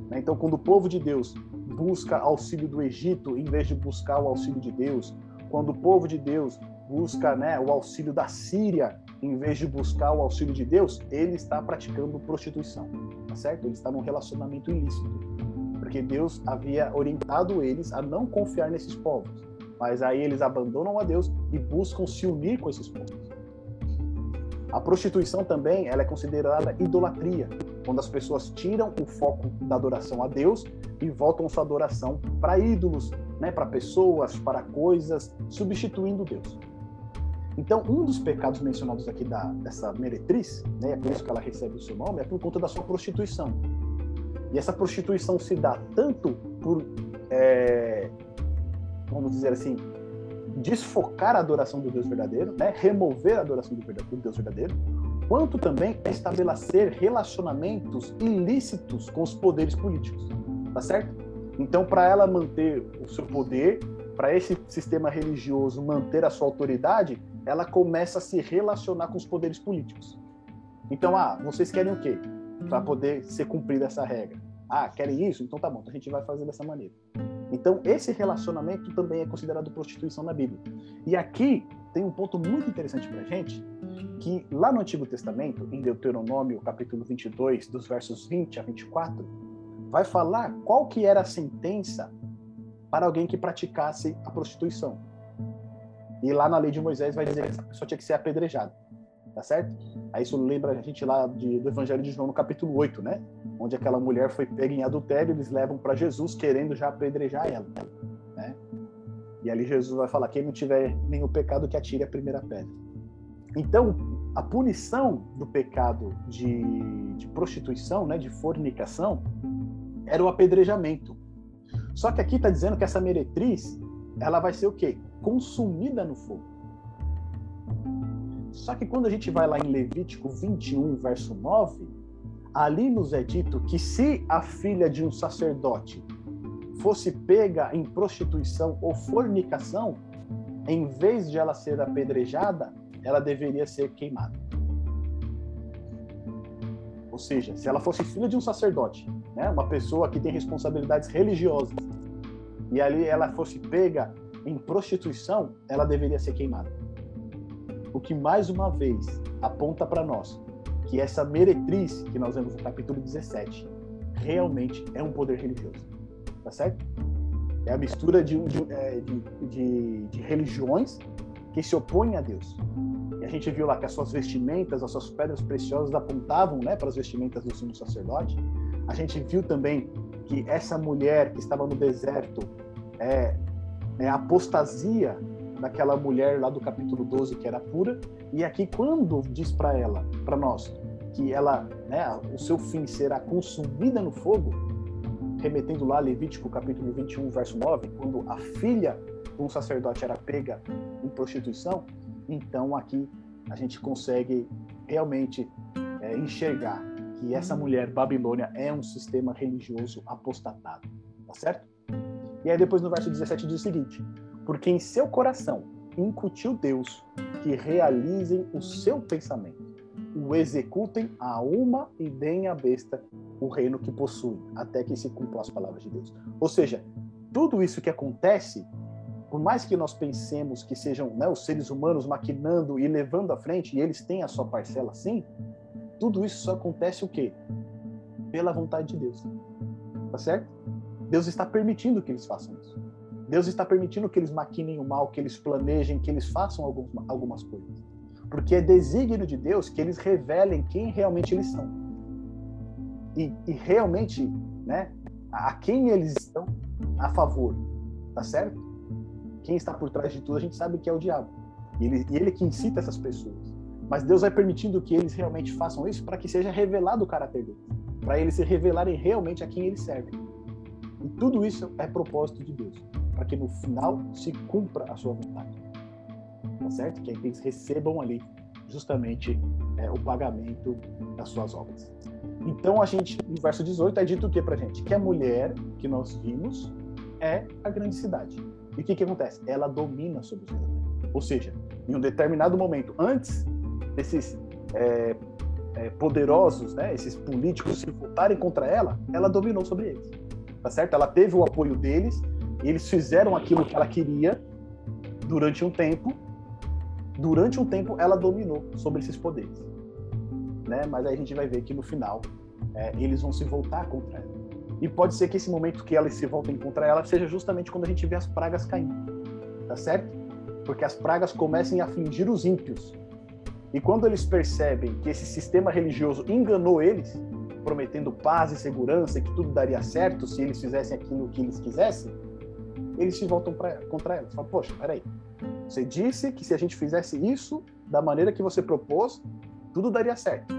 Né? Então, quando o povo de Deus busca auxílio do Egito em vez de buscar o auxílio de Deus, quando o povo de Deus busca né, o auxílio da Síria em vez de buscar o auxílio de Deus, ele está praticando prostituição, tá certo? Ele está num relacionamento ilícito, porque Deus havia orientado eles a não confiar nesses povos, mas aí eles abandonam a Deus e buscam se unir com esses povos. A prostituição também ela é considerada idolatria, quando as pessoas tiram o foco da adoração a Deus e voltam sua adoração para ídolos, né, para pessoas, para coisas, substituindo Deus. Então, um dos pecados mencionados aqui da, dessa meretriz, né, é por isso que ela recebe o seu nome, é por conta da sua prostituição. E essa prostituição se dá tanto por, é, vamos dizer assim, desfocar a adoração do Deus verdadeiro, né? remover a adoração do Deus verdadeiro, quanto também estabelecer relacionamentos ilícitos com os poderes políticos, tá certo? Então, para ela manter o seu poder, para esse sistema religioso manter a sua autoridade, ela começa a se relacionar com os poderes políticos. Então, ah, vocês querem o quê? Para poder ser cumprida essa regra. Ah, querem isso? Então tá bom, então a gente vai fazer dessa maneira. Então, esse relacionamento também é considerado prostituição na Bíblia. E aqui tem um ponto muito interessante para a gente, que lá no Antigo Testamento, em Deuteronômio, capítulo 22, dos versos 20 a 24, vai falar qual que era a sentença para alguém que praticasse a prostituição. E lá na lei de Moisés vai dizer que essa pessoa tinha que ser apedrejada. Tá certo? Aí isso lembra a gente lá de, do Evangelho de João no capítulo 8, né? Onde aquela mulher foi pega em adultério, eles levam para Jesus querendo já apedrejar ela, né? E ali Jesus vai falar: quem não tiver nenhum pecado, que atire a primeira pedra. Então, a punição do pecado de, de prostituição, né, de fornicação, era o apedrejamento. Só que aqui está dizendo que essa meretriz, ela vai ser o quê? Consumida no fogo. Só que quando a gente vai lá em Levítico 21, verso 9, ali nos é dito que se a filha de um sacerdote fosse pega em prostituição ou fornicação, em vez de ela ser apedrejada, ela deveria ser queimada. Ou seja, se ela fosse filha de um sacerdote, né, uma pessoa que tem responsabilidades religiosas, e ali ela fosse pega em prostituição, ela deveria ser queimada. O que mais uma vez aponta para nós que essa meretriz que nós vemos no capítulo 17 realmente é um poder religioso. Tá certo? É a mistura de, é, de, de, de religiões que se opõem a Deus. E a gente viu lá que as suas vestimentas, as suas pedras preciosas apontavam né, para as vestimentas do sumo sacerdote. A gente viu também que essa mulher que estava no deserto é, é a apostasia daquela mulher lá do capítulo 12 que era pura. E aqui, quando diz para ela, para nós, que ela, né, o seu fim será consumida no fogo, remetendo lá a Levítico capítulo 21, verso 9, quando a filha de um sacerdote era pega em prostituição, então aqui a gente consegue realmente é, enxergar que essa mulher Babilônia é um sistema religioso apostatado, tá certo? E aí depois no verso 17 diz o seguinte: porque em seu coração incutiu Deus que realizem o seu pensamento, o executem a uma e deem à besta o reino que possui, até que se cumpram as palavras de Deus. Ou seja, tudo isso que acontece, por mais que nós pensemos que sejam né, os seres humanos maquinando e levando à frente, e eles têm a sua parcela sim, tudo isso só acontece o quê? Pela vontade de Deus. Tá certo? Deus está permitindo que eles façam isso. Deus está permitindo que eles maquinem o mal, que eles planejem, que eles façam algumas, algumas coisas. Porque é desígnio de Deus que eles revelem quem realmente eles são. E, e realmente, né, a quem eles estão a favor. Tá certo? Quem está por trás de tudo, a gente sabe que é o diabo. E ele, e ele que incita essas pessoas. Mas Deus vai permitindo que eles realmente façam isso para que seja revelado o caráter deles. Para eles se revelarem realmente a quem eles servem. E tudo isso é propósito de Deus, para que no final se cumpra a sua vontade. Tá certo? Que eles recebam ali justamente é, o pagamento das suas obras. Então a gente, no verso 18, é dito o que para gente? Que a mulher que nós vimos é a grande cidade. E o que, que acontece? Ela domina sobre os reis. Ou seja, em um determinado momento, antes desses é, é, poderosos, né, esses políticos se voltarem contra ela, ela dominou sobre eles tá certo? Ela teve o apoio deles, eles fizeram aquilo que ela queria durante um tempo. Durante um tempo, ela dominou sobre esses poderes, né? Mas aí a gente vai ver que no final é, eles vão se voltar contra ela. E pode ser que esse momento que elas se voltem contra ela seja justamente quando a gente vê as pragas caindo, tá certo? Porque as pragas comecem a afligir os ímpios. E quando eles percebem que esse sistema religioso enganou eles, prometendo paz e segurança e que tudo daria certo se eles fizessem aquilo que eles quisessem, eles se voltam pra, contra elas. Falam, poxa, peraí, você disse que se a gente fizesse isso da maneira que você propôs, tudo daria certo.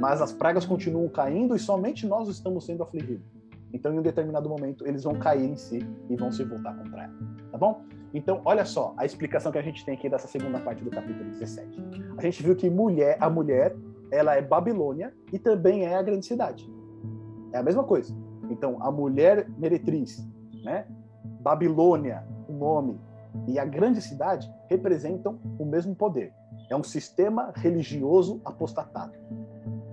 Mas as pragas continuam caindo e somente nós estamos sendo afligidos. Então, em um determinado momento, eles vão cair em si e vão se voltar contra ela. Tá bom? Então, olha só a explicação que a gente tem aqui dessa segunda parte do capítulo 17. A gente viu que mulher, a mulher, ela é Babilônia e também é a grande cidade. É a mesma coisa. Então, a mulher meretriz, né? Babilônia, o nome, e a grande cidade representam o mesmo poder. É um sistema religioso apostatado.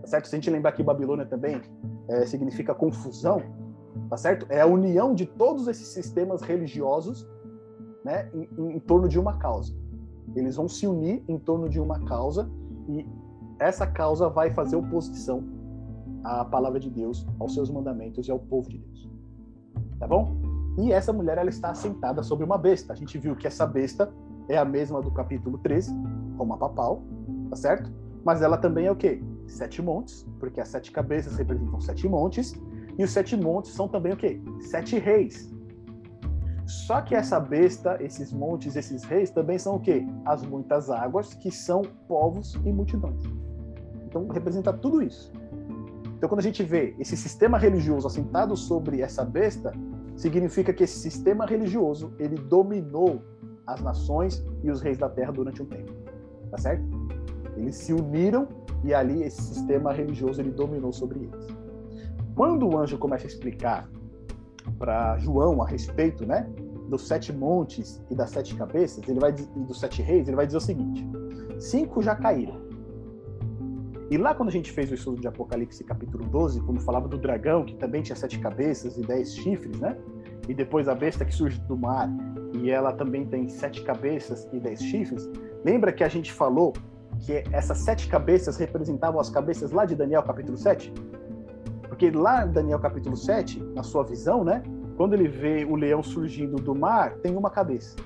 Tá certo? Se a gente lembrar que Babilônia também é, significa confusão, tá certo? É a união de todos esses sistemas religiosos né, em, em, torno de uma causa. Eles vão se unir em torno de uma causa e essa causa vai fazer oposição à palavra de Deus, aos seus mandamentos e ao povo de Deus. Tá bom? E essa mulher ela está sentada sobre uma besta. A gente viu que essa besta é a mesma do capítulo 13, como a papal, tá certo? Mas ela também é o quê? Sete montes, porque as sete cabeças representam sete montes, e os sete montes são também o quê? Sete reis. Só que essa besta, esses montes, esses reis também são o quê? As muitas águas, que são povos e multidões. Então representa tudo isso. Então quando a gente vê esse sistema religioso assentado sobre essa besta, significa que esse sistema religioso, ele dominou as nações e os reis da terra durante um tempo. Tá certo? Eles se uniram e ali esse sistema religioso ele dominou sobre eles. Quando o anjo começa a explicar para João a respeito, né, dos sete montes e das sete cabeças, ele vai e dos sete reis, ele vai dizer o seguinte: cinco já caíram. E lá quando a gente fez o estudo de Apocalipse capítulo 12, quando falava do dragão, que também tinha sete cabeças e dez chifres, né? E depois a besta que surge do mar, e ela também tem sete cabeças e dez chifres. Lembra que a gente falou que essas sete cabeças representavam as cabeças lá de Daniel capítulo 7? Porque lá Daniel capítulo 7, na sua visão, né? Quando ele vê o leão surgindo do mar, tem uma cabeça.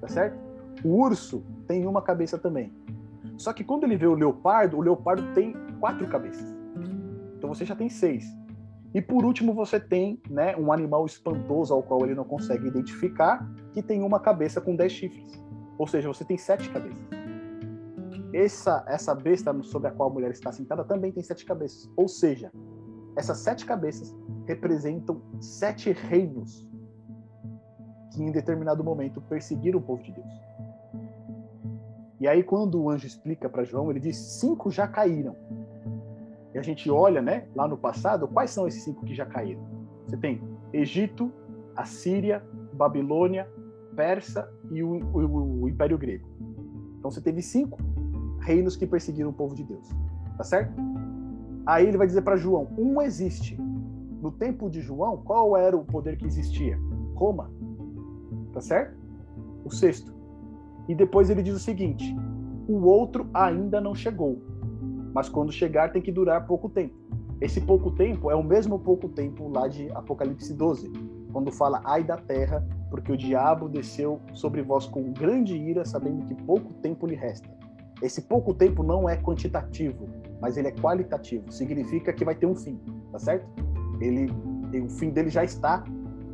Tá certo? O urso tem uma cabeça também. Só que quando ele vê o leopardo, o leopardo tem quatro cabeças. Então você já tem seis. E por último você tem né, um animal espantoso ao qual ele não consegue identificar, que tem uma cabeça com dez chifres. Ou seja, você tem sete cabeças. Essa, essa besta sobre a qual a mulher está sentada também tem sete cabeças. Ou seja, essas sete cabeças representam sete reinos que em determinado momento perseguiram o povo de Deus. E aí, quando o anjo explica para João, ele diz: cinco já caíram. E a gente olha, né, lá no passado, quais são esses cinco que já caíram? Você tem Egito, Assíria, Babilônia, Persa e o, o, o Império Grego. Então você teve cinco reinos que perseguiram o povo de Deus. Tá certo? Aí ele vai dizer para João: um existe. No tempo de João, qual era o poder que existia? Roma. Tá certo? O sexto. E depois ele diz o seguinte: o outro ainda não chegou, mas quando chegar tem que durar pouco tempo. Esse pouco tempo é o mesmo pouco tempo lá de Apocalipse 12, quando fala ai da terra, porque o diabo desceu sobre vós com grande ira, sabendo que pouco tempo lhe resta. Esse pouco tempo não é quantitativo, mas ele é qualitativo. Significa que vai ter um fim, tá certo? Ele, o fim dele já está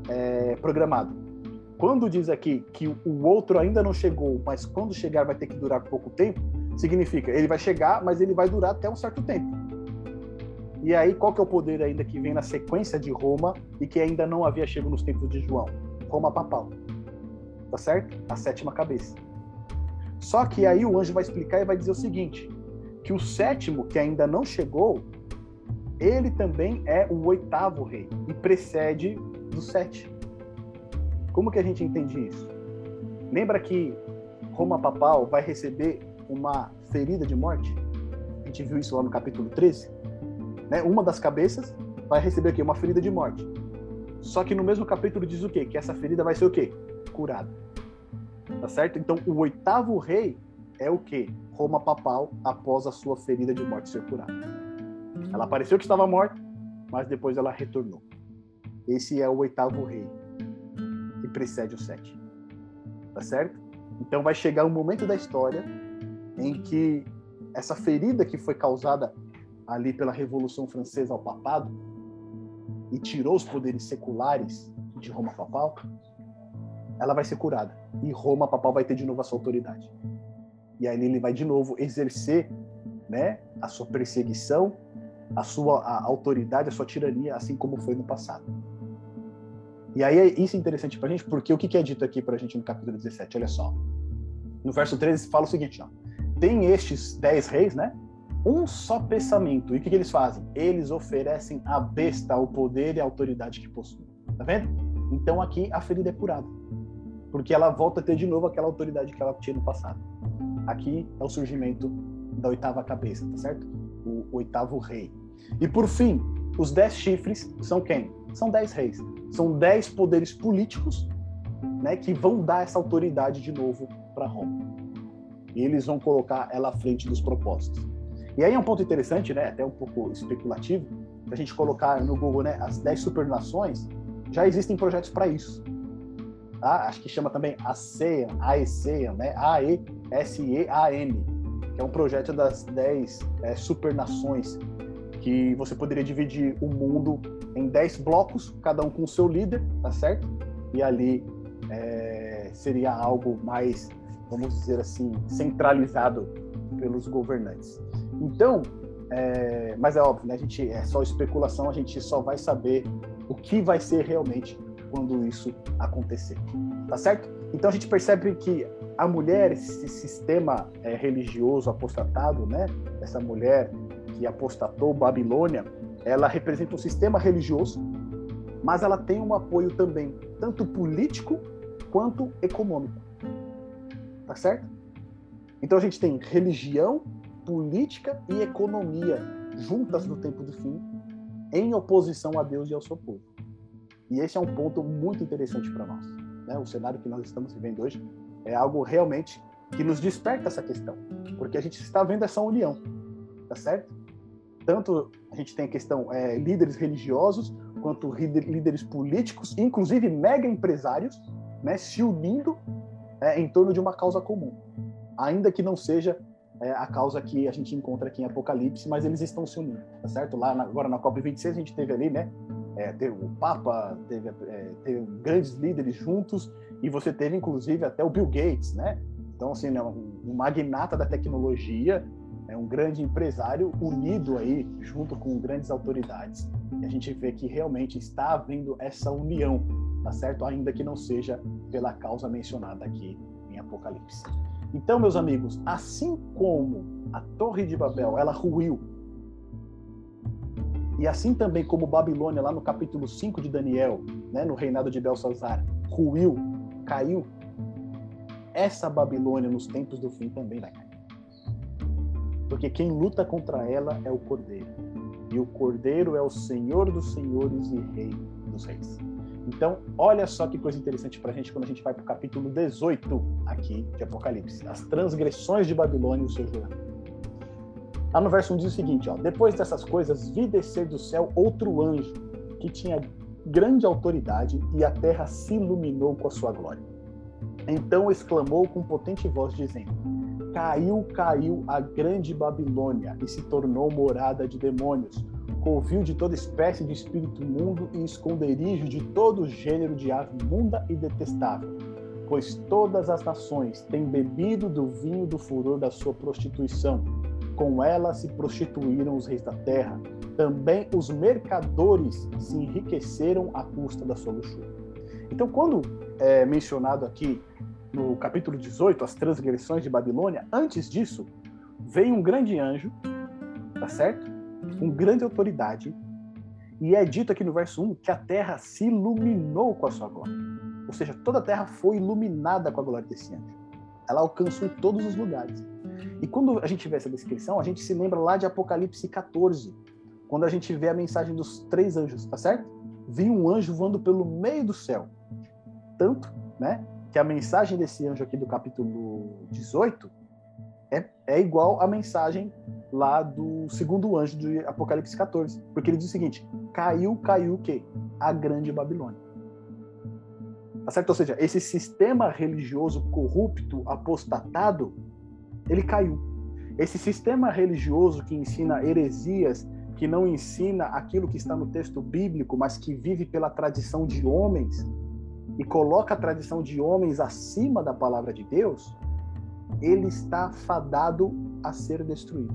é, programado. Quando diz aqui que o outro ainda não chegou, mas quando chegar vai ter que durar pouco tempo, significa ele vai chegar, mas ele vai durar até um certo tempo. E aí, qual que é o poder ainda que vem na sequência de Roma e que ainda não havia chegado nos tempos de João? Roma papal. Tá certo? A sétima cabeça. Só que aí o anjo vai explicar e vai dizer o seguinte: que o sétimo, que ainda não chegou, ele também é o oitavo rei e precede do sete. Como que a gente entende isso? Lembra que Roma Papal vai receber uma ferida de morte? A gente viu isso lá no capítulo 13. Né? Uma das cabeças vai receber aqui uma ferida de morte. Só que no mesmo capítulo diz o quê? Que essa ferida vai ser o quê? Curada. Tá certo? Então o oitavo rei é o quê? Roma Papal após a sua ferida de morte ser curada. Ela pareceu que estava morta, mas depois ela retornou. Esse é o oitavo rei precede o 7. Tá certo? Então vai chegar um momento da história em que essa ferida que foi causada ali pela Revolução Francesa ao papado e tirou os poderes seculares de Roma papal, ela vai ser curada e Roma papal vai ter de novo a sua autoridade. E aí ele vai de novo exercer, né, a sua perseguição, a sua a autoridade, a sua tirania, assim como foi no passado. E aí é isso é interessante para a gente, porque o que é dito aqui para a gente no capítulo 17? Olha só. No verso 13 fala o seguinte, ó. Tem estes dez reis, né? Um só pensamento. E o que, que eles fazem? Eles oferecem à besta o poder e a autoridade que possuem. Tá vendo? Então aqui a ferida é curada. Porque ela volta a ter de novo aquela autoridade que ela tinha no passado. Aqui é o surgimento da oitava cabeça, tá certo? O oitavo rei. E por fim, os dez chifres são quem? São dez reis. São dez poderes políticos né, que vão dar essa autoridade de novo para Roma. E eles vão colocar ela à frente dos propósitos. E aí é um ponto interessante, né, até um pouco especulativo, a gente colocar no Google né, as 10 supernações, já existem projetos para isso. Tá? Acho que chama também ASEAN, AECEAN, né? A-E-S-E-A-N, que é um projeto das 10 é, supernações que você poderia dividir o mundo em 10 blocos, cada um com o seu líder, tá certo? E ali é, seria algo mais, vamos dizer assim, centralizado pelos governantes. Então, é, mas é óbvio, né? A gente é só especulação, a gente só vai saber o que vai ser realmente quando isso acontecer, tá certo? Então a gente percebe que a mulher, esse sistema é, religioso apostatado, né? Essa mulher que apostatou Babilônia, ela representa um sistema religioso, mas ela tem um apoio também, tanto político quanto econômico. Tá certo? Então a gente tem religião, política e economia juntas no tempo do fim, em oposição a Deus e ao seu povo. E esse é um ponto muito interessante para nós. Né? O cenário que nós estamos vivendo hoje é algo realmente que nos desperta essa questão, porque a gente está vendo essa união, tá certo? Tanto a gente tem a questão é, líderes religiosos quanto líderes políticos, inclusive mega empresários, né, se unindo é, em torno de uma causa comum, ainda que não seja é, a causa que a gente encontra aqui em Apocalipse, mas eles estão se unindo, tá certo? Lá na, agora na COP 26 a gente teve ali, né? É, teve o Papa, teve, é, teve, grandes líderes juntos e você teve inclusive até o Bill Gates, né? Então assim, né, um magnata da tecnologia é um grande empresário unido aí junto com grandes autoridades. E a gente vê que realmente está havendo essa união, tá certo? Ainda que não seja pela causa mencionada aqui em Apocalipse. Então, meus amigos, assim como a Torre de Babel, ela ruiu, e assim também como Babilônia, lá no capítulo 5 de Daniel, né, no reinado de Belsazar, ruiu, caiu, essa Babilônia nos tempos do fim também vai cair porque quem luta contra ela é o Cordeiro. E o Cordeiro é o Senhor dos Senhores e Rei dos Reis. Então, olha só que coisa interessante para a gente quando a gente vai para o capítulo 18 aqui de Apocalipse: as transgressões de Babilônia e o seu juramento. Lá no verso 1 diz o seguinte: ó, Depois dessas coisas, vi descer do céu outro anjo que tinha grande autoridade e a terra se iluminou com a sua glória. Então exclamou com potente voz, dizendo: Caiu, caiu a grande Babilônia e se tornou morada de demônios, covil de toda espécie de espírito mundo e esconderijo de todo gênero de ave imunda e detestável. Pois todas as nações têm bebido do vinho do furor da sua prostituição. Com ela se prostituíram os reis da terra. Também os mercadores se enriqueceram à custa da sua luxúria. Então, quando é mencionado aqui no capítulo 18, as transgressões de Babilônia, antes disso, veio um grande anjo, tá certo? Com grande autoridade, e é dito aqui no verso 1 que a terra se iluminou com a sua glória. Ou seja, toda a terra foi iluminada com a glória desse anjo. Ela alcançou todos os lugares. E quando a gente vê essa descrição, a gente se lembra lá de Apocalipse 14, quando a gente vê a mensagem dos três anjos, tá certo? Vi um anjo voando pelo meio do céu. Tanto, né, que a mensagem desse anjo aqui do capítulo 18 é, é igual à mensagem lá do segundo anjo de Apocalipse 14. Porque ele diz o seguinte: caiu, caiu o quê? A grande Babilônia. Tá certo? Ou seja, esse sistema religioso corrupto, apostatado, ele caiu. Esse sistema religioso que ensina heresias, que não ensina aquilo que está no texto bíblico, mas que vive pela tradição de homens, e coloca a tradição de homens acima da palavra de Deus, ele está fadado a ser destruído.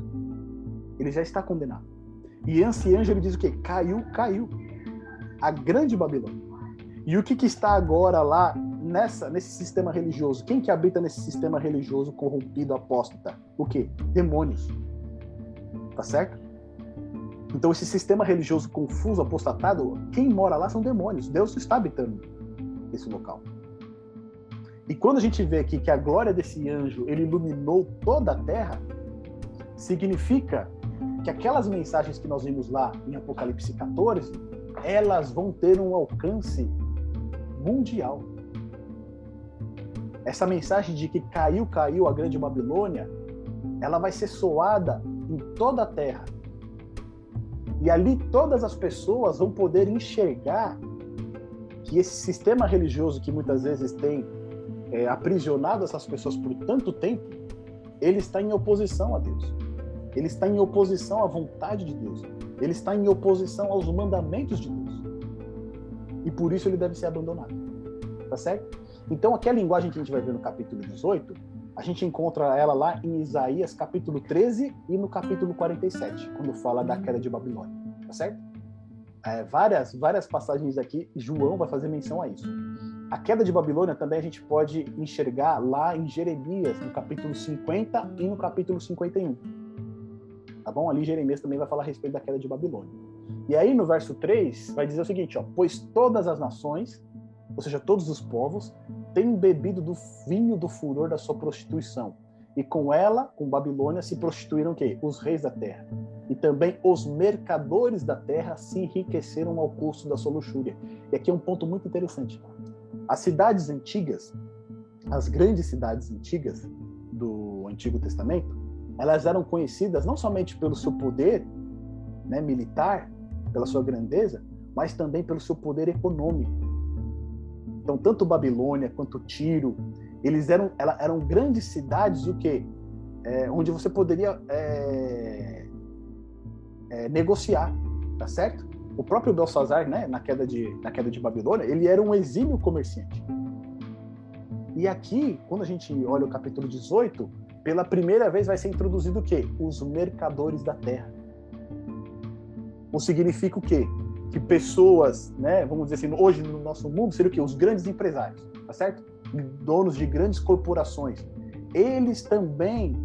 Ele já está condenado. E esse anjo ele diz o quê? Caiu, caiu. A grande Babilônia. E o que, que está agora lá nessa nesse sistema religioso? Quem que habita nesse sistema religioso corrompido, apóstata? O quê? Demônios. Tá certo? Então esse sistema religioso confuso, apostatado, quem mora lá são demônios. Deus está habitando esse local. E quando a gente vê aqui que a glória desse anjo ele iluminou toda a terra, significa que aquelas mensagens que nós vimos lá em Apocalipse 14, elas vão ter um alcance mundial. Essa mensagem de que caiu, caiu a grande Babilônia, ela vai ser soada em toda a terra. E ali todas as pessoas vão poder enxergar que esse sistema religioso que muitas vezes tem é, aprisionado essas pessoas por tanto tempo, ele está em oposição a Deus. Ele está em oposição à vontade de Deus. Ele está em oposição aos mandamentos de Deus. E por isso ele deve ser abandonado. Tá certo? Então, aquela linguagem que a gente vai ver no capítulo 18, a gente encontra ela lá em Isaías capítulo 13 e no capítulo 47, quando fala da queda de Babilônia. Tá certo? É, várias, várias passagens aqui, João vai fazer menção a isso. A queda de Babilônia também a gente pode enxergar lá em Jeremias, no capítulo 50 e no capítulo 51. Tá bom? Ali Jeremias também vai falar a respeito da queda de Babilônia. E aí no verso 3 vai dizer o seguinte, ó: "Pois todas as nações, ou seja, todos os povos, têm bebido do vinho do furor da sua prostituição, e com ela, com Babilônia, se prostituíram quê? Os reis da terra. E também os mercadores da terra se enriqueceram ao custo da sua luxúria. E aqui é um ponto muito interessante. As cidades antigas, as grandes cidades antigas do Antigo Testamento, elas eram conhecidas não somente pelo seu poder né, militar, pela sua grandeza, mas também pelo seu poder econômico. Então, tanto Babilônia quanto Tiro, eles eram, eram grandes cidades, o que é, onde você poderia é, é, negociar, tá certo? o próprio Belsazar, né, na queda de na queda de Babilônia, ele era um exímio comerciante. E aqui, quando a gente olha o capítulo 18, pela primeira vez vai ser introduzido o quê? Os mercadores da terra. O significa o quê? Que pessoas, né, vamos dizer assim, hoje no nosso mundo, seriam o quê? Os grandes empresários, tá certo? Donos de grandes corporações. Eles também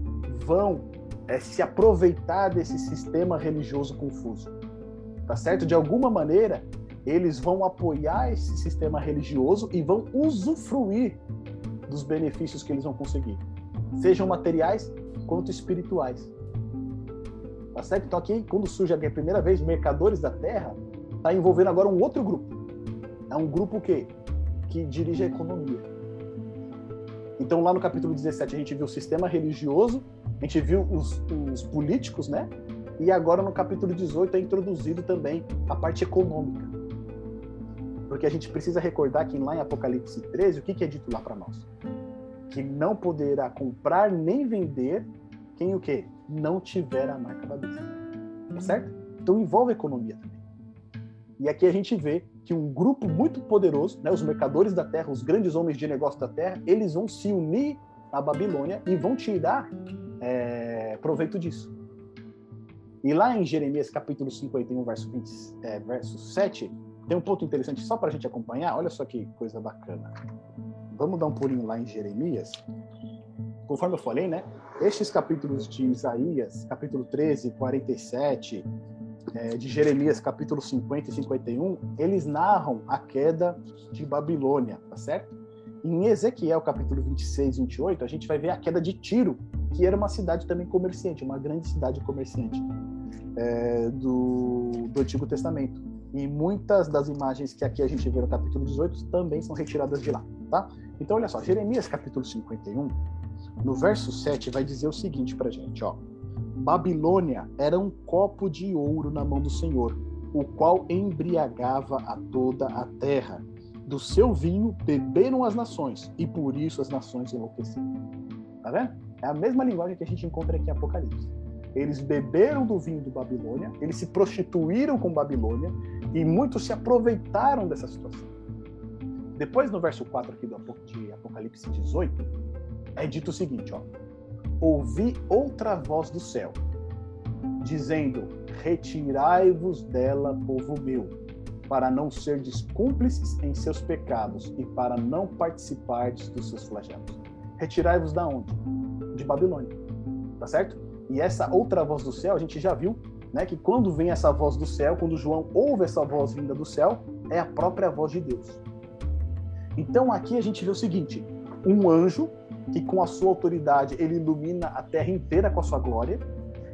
vão é, se aproveitar desse sistema religioso confuso tá certo? De alguma maneira, eles vão apoiar esse sistema religioso e vão usufruir dos benefícios que eles vão conseguir, sejam materiais quanto espirituais. Tá certo? Então aqui, quando surge a primeira vez mercadores da terra, está envolvendo agora um outro grupo. É um grupo que que dirige a economia. Então lá no capítulo 17 a gente viu o sistema religioso, a gente viu os, os políticos, né? E agora no capítulo 18 é introduzido também a parte econômica. Porque a gente precisa recordar que lá em Apocalipse 13, o que, que é dito lá para nós? Que não poderá comprar nem vender quem o quê? Não tiver a marca da besta. Tá certo? Então envolve economia também. E aqui a gente vê que um grupo muito poderoso, né, os mercadores da terra, os grandes homens de negócio da terra, eles vão se unir à Babilônia e vão tirar é, proveito disso. E lá em Jeremias capítulo 51, verso, 20, é, verso 7, tem um ponto interessante só para a gente acompanhar. Olha só que coisa bacana. Vamos dar um pulinho lá em Jeremias. Conforme eu falei, né? Estes capítulos de Isaías, capítulo 13, 47, é, de Jeremias, capítulo 50 e 51, eles narram a queda de Babilônia, tá certo? Em Ezequiel, capítulo 26 e 28, a gente vai ver a queda de Tiro, que era uma cidade também comerciante, uma grande cidade comerciante é, do, do Antigo Testamento. E muitas das imagens que aqui a gente vê no capítulo 18 também são retiradas de lá, tá? Então, olha só, Jeremias capítulo 51, no verso 7, vai dizer o seguinte pra gente, ó. Babilônia era um copo de ouro na mão do Senhor, o qual embriagava a toda a terra. Do seu vinho beberam as nações, e por isso as nações enlouqueceram. Tá vendo? É a mesma linguagem que a gente encontra aqui em Apocalipse. Eles beberam do vinho de Babilônia, eles se prostituíram com Babilônia e muitos se aproveitaram dessa situação. Depois, no verso 4 aqui do de Apocalipse 18, é dito o seguinte: ó, Ouvi outra voz do céu, dizendo: Retirai-vos dela, povo meu, para não ser cúmplices em seus pecados e para não participar dos seus flagelos. Retirai-vos da onde? De Babilônia. Tá certo? E essa outra voz do céu, a gente já viu, né, que quando vem essa voz do céu, quando João ouve essa voz vinda do céu, é a própria voz de Deus. Então aqui a gente vê o seguinte: um anjo que com a sua autoridade ele ilumina a terra inteira com a sua glória,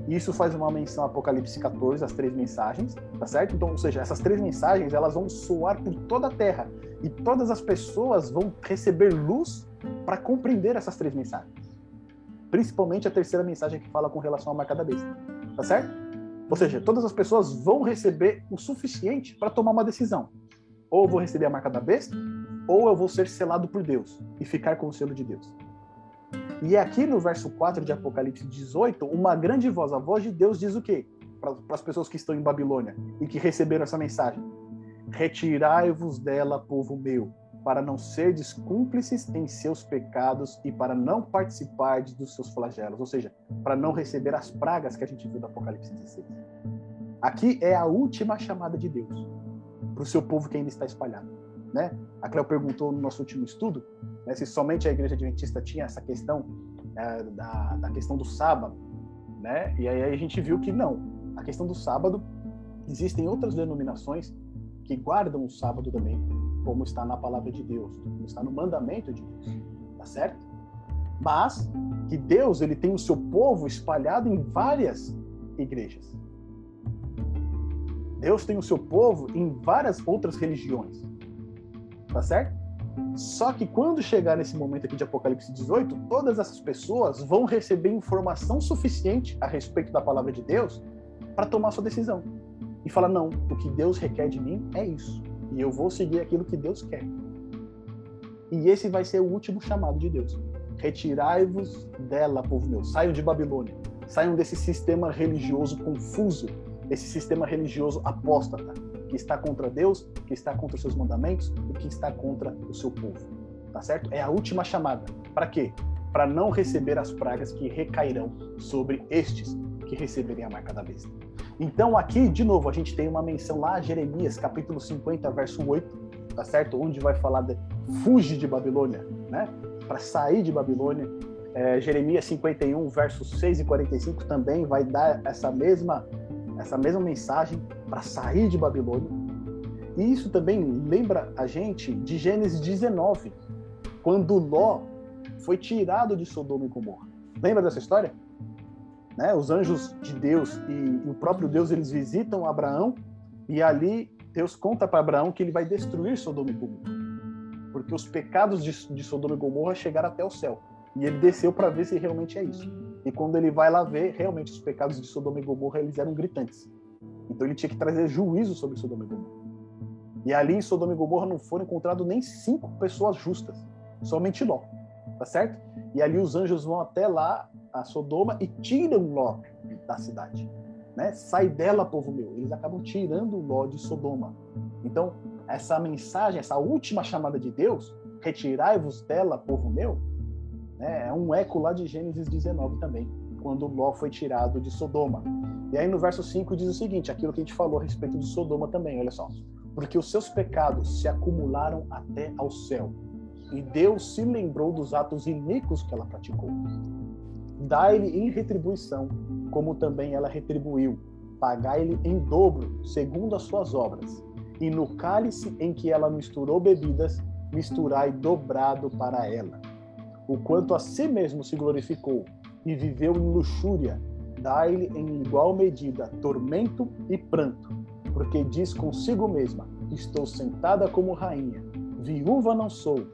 isso faz uma menção a Apocalipse 14, as três mensagens, tá certo? Então, ou seja, essas três mensagens, elas vão soar por toda a terra e todas as pessoas vão receber luz para compreender essas três mensagens. Principalmente a terceira mensagem que fala com relação à marca da besta, tá certo? Ou seja, todas as pessoas vão receber o suficiente para tomar uma decisão. Ou eu vou receber a marca da besta, ou eu vou ser selado por Deus e ficar com o selo de Deus. E aqui no verso 4 de Apocalipse 18, uma grande voz, a voz de Deus diz o quê? Para as pessoas que estão em Babilônia e que receberam essa mensagem: Retirai-vos dela, povo meu, para não serdes cúmplices em seus pecados e para não participar dos seus flagelos, ou seja, para não receber as pragas que a gente viu no Apocalipse 16. Aqui é a última chamada de Deus para o seu povo que ainda está espalhado. Né? A Cleo perguntou no nosso último estudo né, se somente a igreja adventista tinha essa questão é, da, da, questão do sábado, né? E aí a gente viu que não. A questão do sábado existem outras denominações que guardam o sábado também, como está na palavra de Deus, como está no mandamento de Deus, tá certo? Mas que Deus ele tem o seu povo espalhado em várias igrejas. Deus tem o seu povo em várias outras religiões tá certo? Só que quando chegar nesse momento aqui de Apocalipse 18, todas essas pessoas vão receber informação suficiente a respeito da palavra de Deus para tomar sua decisão. E falar: não, o que Deus requer de mim é isso. E eu vou seguir aquilo que Deus quer. E esse vai ser o último chamado de Deus. Retirai-vos dela, povo meu. Saiam de Babilônia. Saiam desse sistema religioso confuso, esse sistema religioso apóstata que está contra Deus, que está contra os seus mandamentos e que está contra o seu povo. Tá certo? É a última chamada. Para quê? Para não receber as pragas que recairão sobre estes que receberem a marca da besta. Então, aqui, de novo, a gente tem uma menção lá, Jeremias, capítulo 50, verso 8, tá certo? Onde vai falar de fuge de Babilônia, né? Para sair de Babilônia. É, Jeremias 51, versos 6 e 45 também vai dar essa mesma essa mesma mensagem para sair de Babilônia. E isso também lembra a gente de Gênesis 19, quando Ló foi tirado de Sodoma e Gomorra. Lembra dessa história? Né? Os anjos de Deus e, o próprio Deus eles visitam Abraão e ali Deus conta para Abraão que ele vai destruir Sodoma e Gomorra, porque os pecados de, de Sodoma e Gomorra chegaram até o céu. E ele desceu para ver se realmente é isso. E quando ele vai lá ver, realmente os pecados de Sodoma e Gomorra eles eram gritantes. Então ele tinha que trazer juízo sobre Sodoma e Gomorra. E ali em Sodoma e Gomorra não foram encontrados nem cinco pessoas justas, somente Ló, tá certo? E ali os anjos vão até lá a Sodoma e tiram Ló da cidade, né? Sai dela, povo meu. Eles acabam tirando Ló de Sodoma. Então essa mensagem, essa última chamada de Deus, retirai-vos dela, povo meu, né? É um eco lá de Gênesis 19 também, quando Ló foi tirado de Sodoma. E aí no verso 5 diz o seguinte, aquilo que a gente falou a respeito de Sodoma também, olha só. Porque os seus pecados se acumularam até ao céu, e Deus se lembrou dos atos iníquos que ela praticou. Dá-lhe em retribuição, como também ela retribuiu. Pagai-lhe em dobro, segundo as suas obras. E no cálice em que ela misturou bebidas, misturai dobrado para ela o quanto a si mesmo se glorificou e viveu em luxúria, dai-lhe em igual medida tormento e pranto, porque diz consigo mesma: Estou sentada como rainha, viúva não sou,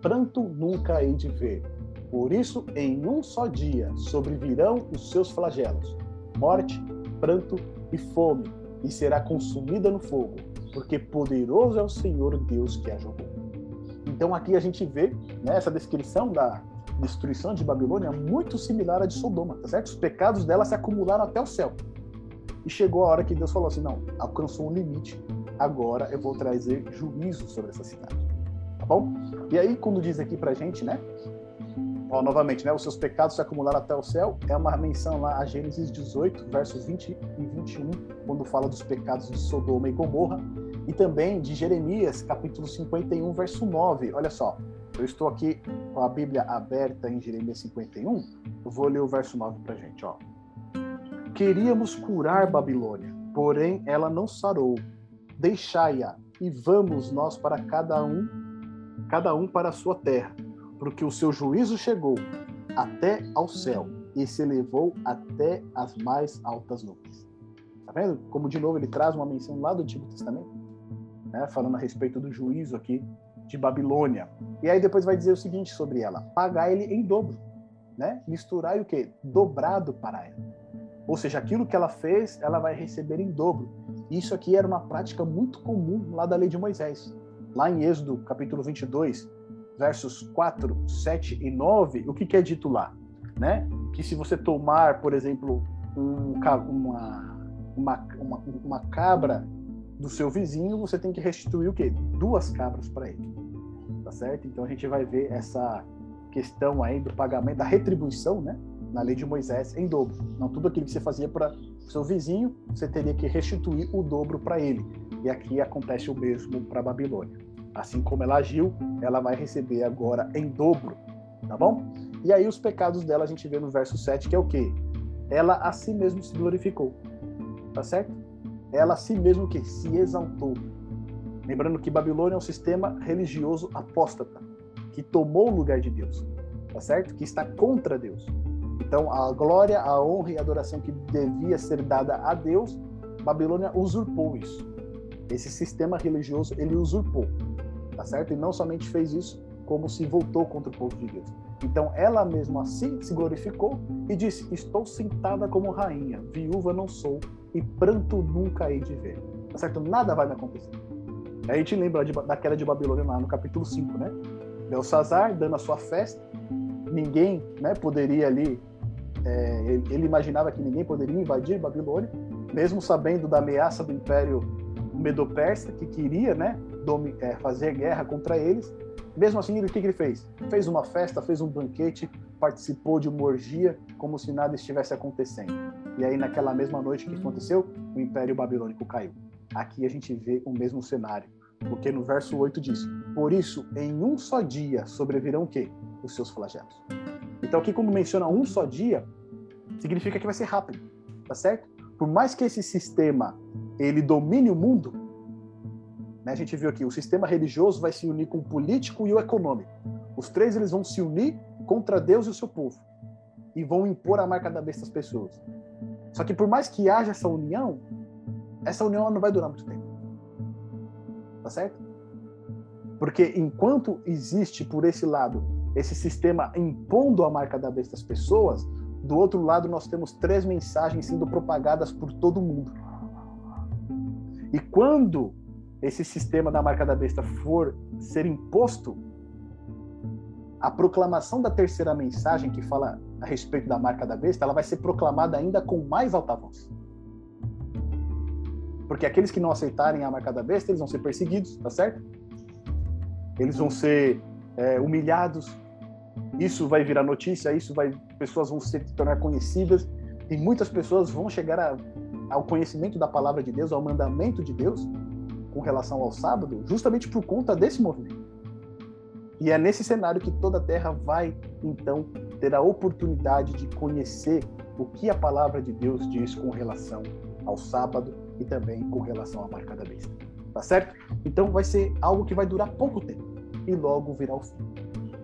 pranto nunca hei de ver. Por isso, em um só dia sobrevirão os seus flagelos: morte, pranto e fome, e será consumida no fogo, porque poderoso é o Senhor Deus que a jogou. Então aqui a gente vê né, essa descrição da destruição de Babilônia muito similar à de Sodoma, tá certo? Os pecados dela se acumularam até o céu. E chegou a hora que Deus falou assim: não, alcançou um limite, agora eu vou trazer juízo sobre essa cidade. Tá bom? E aí, quando diz aqui pra gente, né? Ó, novamente, né? Os seus pecados se acumularam até o céu, é uma menção lá a Gênesis 18, versos 20 e 21, quando fala dos pecados de Sodoma e Gomorra e também de Jeremias, capítulo 51, verso 9. Olha só, eu estou aqui com a Bíblia aberta em Jeremias 51, eu vou ler o verso 9 para gente, ó. Queríamos curar Babilônia, porém ela não sarou. Deixai-a e vamos nós para cada um, cada um para a sua terra, porque o seu juízo chegou até ao céu e se elevou até as mais altas nuvens. Tá vendo? Como de novo ele traz uma menção lá do Antigo Testamento, né? falando a respeito do juízo aqui de Babilônia. E aí depois vai dizer o seguinte sobre ela: pagar ele em dobro, né? Misturar e o quê? Dobrado para ela. Ou seja, aquilo que ela fez, ela vai receber em dobro. Isso aqui era uma prática muito comum lá da lei de Moisés. Lá em Êxodo, capítulo 22, versos 4, 7 e 9, o que, que é dito lá? Né? Que se você tomar, por exemplo, um, uma, uma, uma, uma cabra do seu vizinho, você tem que restituir o quê? Duas cabras para ele. Tá certo? Então a gente vai ver essa questão aí do pagamento, da retribuição, né? Na lei de Moisés em dobro. Não tudo aquilo que você fazia para seu vizinho, você teria que restituir o dobro para ele. E aqui acontece o mesmo para Babilônia. Assim como ela agiu, ela vai receber agora em dobro, tá bom? E aí os pecados dela a gente vê no verso 7, que é o quê? Ela a si mesmo se glorificou. Tá certo? Ela a si mesmo que se exaltou. Lembrando que Babilônia é um sistema religioso apóstata, que tomou o lugar de Deus, tá certo? Que está contra Deus. Então, a glória, a honra e a adoração que devia ser dada a Deus, Babilônia usurpou isso. Esse sistema religioso, ele usurpou, tá certo? E não somente fez isso, como se voltou contra o povo de Deus. Então, ela mesma assim se glorificou e disse: Estou sentada como rainha, viúva não sou, e pranto nunca hei de ver. Tá certo? Nada vai me acontecer. Aí a gente lembra de, daquela de Babilônia lá no capítulo 5, né? Belsazar dando a sua festa, ninguém né, poderia ali, é, ele, ele, imaginava que ninguém poderia invadir Babilônia, mesmo sabendo da ameaça do Império Medo-Persa, que queria né, é, fazer guerra contra eles. Mesmo assim, ele, o que, que ele fez? Fez uma festa, fez um banquete, participou de uma orgia, como se nada estivesse acontecendo. E aí, naquela mesma noite que aconteceu, o Império Babilônico caiu. Aqui a gente vê o mesmo cenário, porque no verso 8 diz: Por isso, em um só dia sobrevirão o quê? Os seus flagelos. Então, aqui, quando menciona um só dia, significa que vai ser rápido, tá certo? Por mais que esse sistema ele domine o mundo, né, a gente viu aqui, o sistema religioso vai se unir com o político e o econômico. Os três eles vão se unir contra Deus e o seu povo e vão impor a marca da besta às pessoas. Só que por mais que haja essa união, essa união não vai durar muito tempo. Tá certo? Porque enquanto existe por esse lado esse sistema impondo a marca da besta às pessoas, do outro lado nós temos três mensagens sendo propagadas por todo mundo. E quando esse sistema da marca da besta for ser imposto, a proclamação da terceira mensagem que fala a respeito da marca da besta, ela vai ser proclamada ainda com mais alta voz. Porque aqueles que não aceitarem a marca da besta, eles vão ser perseguidos, tá certo? Eles vão ser é, humilhados. Isso vai virar notícia, isso vai, pessoas vão se tornar conhecidas e muitas pessoas vão chegar a, ao conhecimento da palavra de Deus, ao mandamento de Deus com relação ao sábado, justamente por conta desse movimento. E é nesse cenário que toda a terra vai então ter a oportunidade de conhecer o que a palavra de Deus diz com relação ao sábado e também com relação à marca da besta. Tá certo? Então vai ser algo que vai durar pouco tempo e logo virá o fim.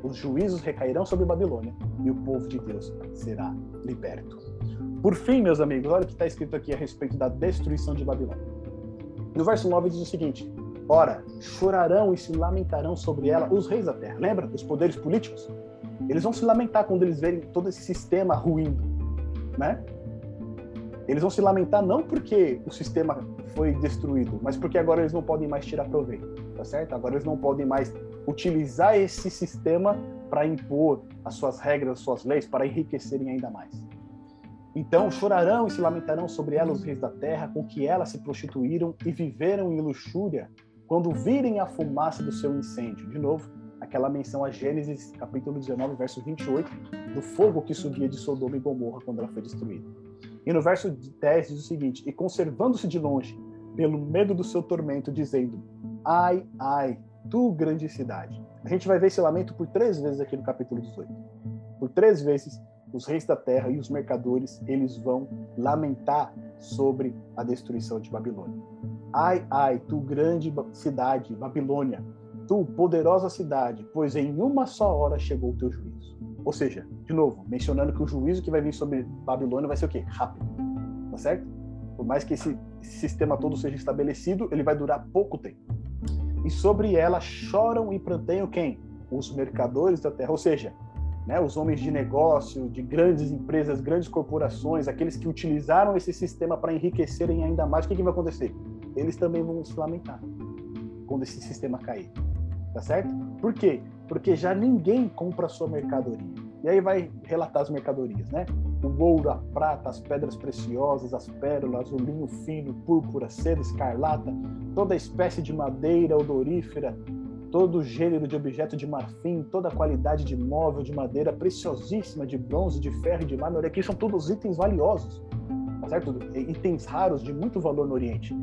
Os juízos recairão sobre Babilônia e o povo de Deus será liberto. Por fim, meus amigos, olha o que está escrito aqui a respeito da destruição de Babilônia. No verso 9 diz o seguinte: Ora, chorarão e se lamentarão sobre ela os reis da terra. Lembra dos poderes políticos? Eles vão se lamentar quando eles verem todo esse sistema ruindo, né? Eles vão se lamentar não porque o sistema foi destruído, mas porque agora eles não podem mais tirar proveito, tá certo? Agora eles não podem mais utilizar esse sistema para impor as suas regras, as suas leis, para enriquecerem ainda mais. Então chorarão e se lamentarão sobre ela os reis da terra, com que elas se prostituíram e viveram em luxúria, quando virem a fumaça do seu incêndio. De novo, aquela menção a Gênesis capítulo 19, verso 28, do fogo que subia de Sodoma e Gomorra quando ela foi destruída. E no verso 10 diz o seguinte: E conservando-se de longe, pelo medo do seu tormento, dizendo: Ai, ai, tu grande cidade. A gente vai ver esse lamento por três vezes aqui no capítulo 18. Por três vezes, os reis da terra e os mercadores, eles vão lamentar sobre a destruição de Babilônia. Ai, ai, tu grande cidade, Babilônia, tu poderosa cidade, pois em uma só hora chegou o teu juízo. Ou seja, de novo, mencionando que o juízo que vai vir sobre Babilônia vai ser o quê? Rápido. Tá certo? Por mais que esse sistema todo seja estabelecido, ele vai durar pouco tempo. E sobre ela choram e pranteiam quem? Os mercadores da terra, ou seja, né, os homens de negócio, de grandes empresas, grandes corporações, aqueles que utilizaram esse sistema para enriquecerem ainda mais, o que, que vai acontecer? Eles também vão se lamentar quando esse sistema cair. Tá certo? Por quê? Porque já ninguém compra a sua mercadoria. E aí vai relatar as mercadorias, né? O ouro, a prata, as pedras preciosas, as pérolas, o linho fino, púrpura, seda, escarlata, toda espécie de madeira odorífera, todo gênero de objeto de marfim, toda qualidade de móvel, de madeira preciosíssima, de bronze, de ferro, de mármore, aqui são todos itens valiosos, tá certo? Itens raros de muito valor no Oriente.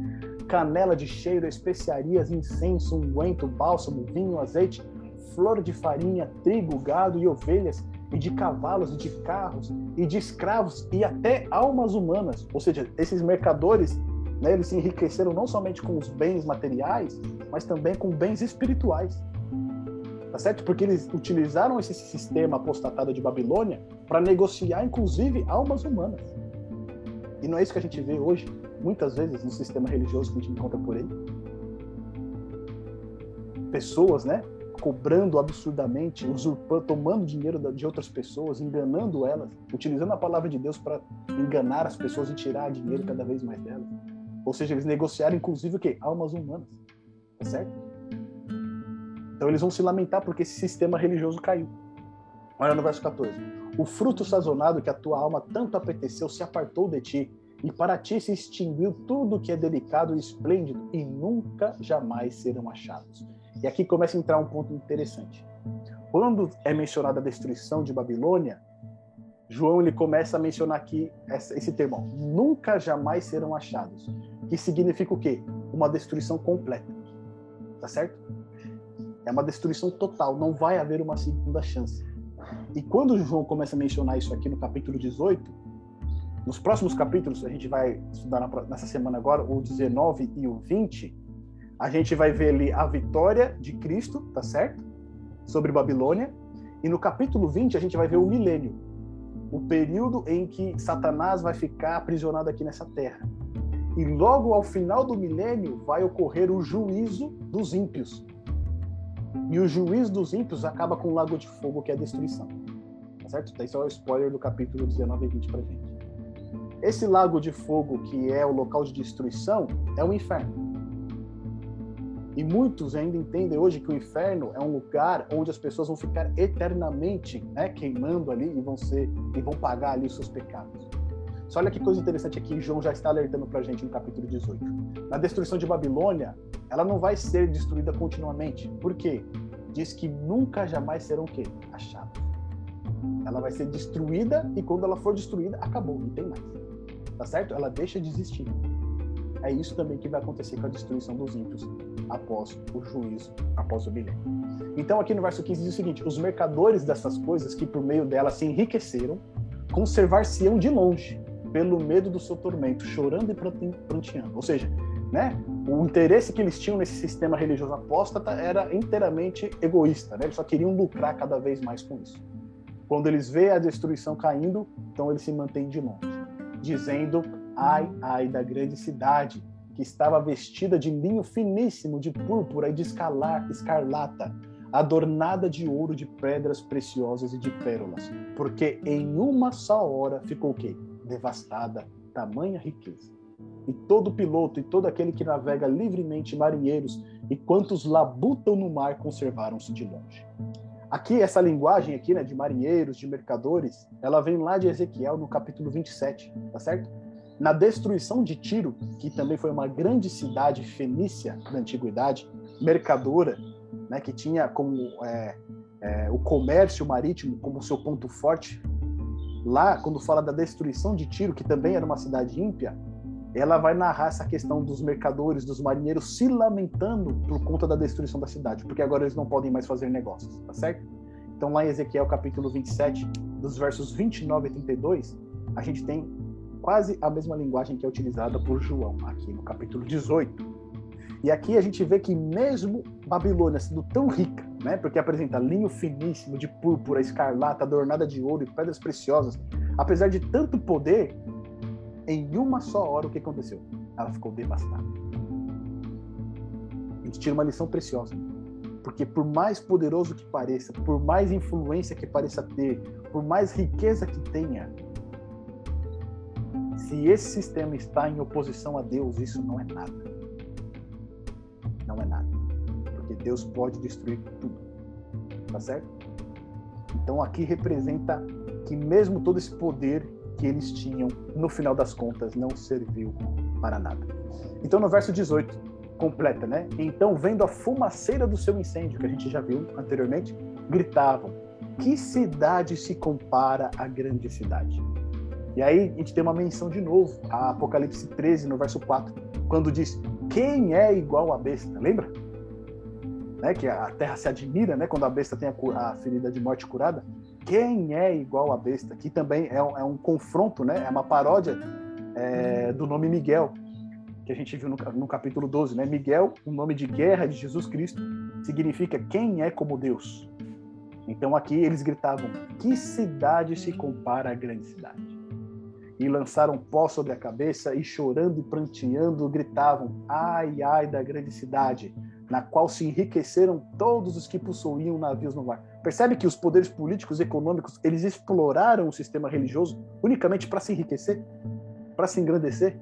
Canela de cheiro, especiarias, incenso, unguento, bálsamo, vinho, azeite, flor de farinha, trigo, gado e ovelhas, e de cavalos, e de carros, e de escravos, e até almas humanas. Ou seja, esses mercadores né? Eles se enriqueceram não somente com os bens materiais, mas também com bens espirituais. Tá certo? Porque eles utilizaram esse sistema apostatado de Babilônia para negociar, inclusive, almas humanas. E não é isso que a gente vê hoje, muitas vezes, no sistema religioso que a gente encontra por aí. Pessoas, né? cobrando absurdamente, usurpando, tomando dinheiro de outras pessoas, enganando elas, utilizando a palavra de Deus para enganar as pessoas e tirar dinheiro cada vez mais delas. Ou seja, eles negociaram inclusive o quê? Almas humanas. Tá certo? Então eles vão se lamentar porque esse sistema religioso caiu. Olha no verso 14. O fruto sazonado que a tua alma tanto apeteceu se apartou de ti, e para ti se extinguiu tudo que é delicado e esplêndido, e nunca jamais serão achados. E aqui começa a entrar um ponto interessante. Quando é mencionada a destruição de Babilônia, João ele começa a mencionar aqui esse termo, nunca jamais serão achados, que significa o quê? Uma destruição completa. Tá certo? É uma destruição total, não vai haver uma segunda chance. E quando João começa a mencionar isso aqui no capítulo 18, nos próximos capítulos, a gente vai estudar nessa semana agora, o 19 e o 20, a gente vai ver ali a vitória de Cristo, tá certo? Sobre Babilônia. E no capítulo 20, a gente vai ver o milênio, o período em que Satanás vai ficar aprisionado aqui nessa terra. E logo ao final do milênio vai ocorrer o juízo dos ímpios. E o juízo dos ímpios acaba com o lago de fogo, que é a destruição. Tá certo? Então, isso é o spoiler do capítulo 19 e 20 pra gente. Esse lago de fogo, que é o local de destruição, é o inferno. E muitos ainda entendem hoje que o inferno é um lugar onde as pessoas vão ficar eternamente né, queimando ali e vão ser e vão pagar ali os seus pecados. Só olha que coisa interessante aqui, João já está alertando para a gente no capítulo 18. Na destruição de Babilônia, ela não vai ser destruída continuamente. Por quê? Diz que nunca jamais serão o quê? Achados. Ela vai ser destruída e quando ela for destruída, acabou, não tem mais. Tá certo? Ela deixa de existir. É isso também que vai acontecer com a destruição dos ímpios após o juízo, após o milênio. Então, aqui no verso 15 diz o seguinte: os mercadores dessas coisas que por meio delas se enriqueceram, conservar-se-ão de longe, pelo medo do seu tormento, chorando e pranteando. Ou seja, né, o interesse que eles tinham nesse sistema religioso apóstata era inteiramente egoísta, né? eles só queriam lucrar cada vez mais com isso. Quando eles veem a destruição caindo, então eles se mantêm de longe, dizendo Ai, ai da grande cidade, que estava vestida de linho finíssimo, de púrpura e de escalar, escarlata, adornada de ouro, de pedras preciosas e de pérolas, porque em uma só hora ficou o quê? Devastada, tamanha riqueza. E todo piloto e todo aquele que navega livremente, marinheiros e quantos labutam no mar, conservaram-se de longe. Aqui, essa linguagem aqui, né, de marinheiros, de mercadores, ela vem lá de Ezequiel no capítulo 27, tá certo? Na destruição de Tiro, que também foi uma grande cidade fenícia da antiguidade, mercadora, né, que tinha como é, é, o comércio marítimo como seu ponto forte, lá, quando fala da destruição de Tiro, que também era uma cidade ímpia, ela vai narrar essa questão dos mercadores, dos marinheiros se lamentando por conta da destruição da cidade, porque agora eles não podem mais fazer negócios, tá certo? Então lá em Ezequiel capítulo 27, dos versos 29 e 32, a gente tem quase a mesma linguagem que é utilizada por João aqui no capítulo 18. E aqui a gente vê que mesmo Babilônia sendo tão rica, né, porque apresenta linho finíssimo de púrpura, escarlata, adornada de ouro e pedras preciosas, apesar de tanto poder, em uma só hora o que aconteceu? Ela ficou devastada. A gente tira uma lição preciosa. Porque por mais poderoso que pareça, por mais influência que pareça ter, por mais riqueza que tenha, se esse sistema está em oposição a Deus, isso não é nada. Não é nada. Porque Deus pode destruir tudo. Tá certo? Então aqui representa que mesmo todo esse poder que eles tinham, no final das contas, não serviu para nada. Então, no verso 18, completa, né? Então, vendo a fumaceira do seu incêndio, que a gente já viu anteriormente, gritavam: Que cidade se compara à grande cidade? E aí a gente tem uma menção de novo, a Apocalipse 13, no verso 4, quando diz: Quem é igual à besta? Lembra? Né, que a terra se admira, né, quando a besta tem a, a ferida de morte curada quem é igual a besta, que também é um, é um confronto, né? é uma paródia é, do nome Miguel, que a gente viu no, no, capítulo 12. Né? Miguel, o nome de guerra de Jesus Cristo, significa quem é como Deus. Então aqui eles gritavam: Que cidade se compara à grande cidade? E lançaram pó sobre a cabeça e chorando e pranteando gritavam: Ai, ai da grande cidade, na qual se enriqueceram todos os que possuíam navios no mar. Percebe que os poderes políticos e econômicos, eles exploraram o sistema religioso unicamente para se enriquecer, para se engrandecer,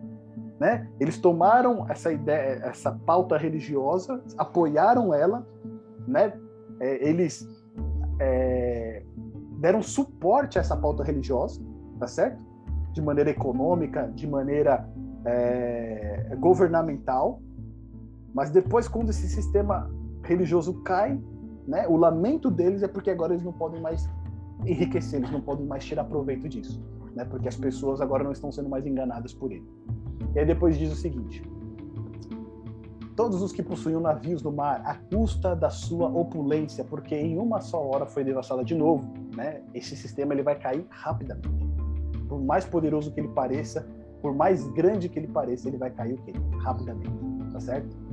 né? Eles tomaram essa ideia, essa pauta religiosa, apoiaram ela, né? É, eles é, deram suporte a essa pauta religiosa, tá certo? De maneira econômica, de maneira é, governamental, mas depois, quando esse sistema religioso cai, né? O lamento deles é porque agora eles não podem mais enriquecer, eles não podem mais tirar proveito disso, né? Porque as pessoas agora não estão sendo mais enganadas por ele. E aí depois diz o seguinte: Todos os que possuíam navios no mar, à custa da sua opulência, porque em uma só hora foi devastada de novo, né? Esse sistema ele vai cair rapidamente. Por mais poderoso que ele pareça, por mais grande que ele pareça, ele vai cair o quê? Rapidamente, tá certo?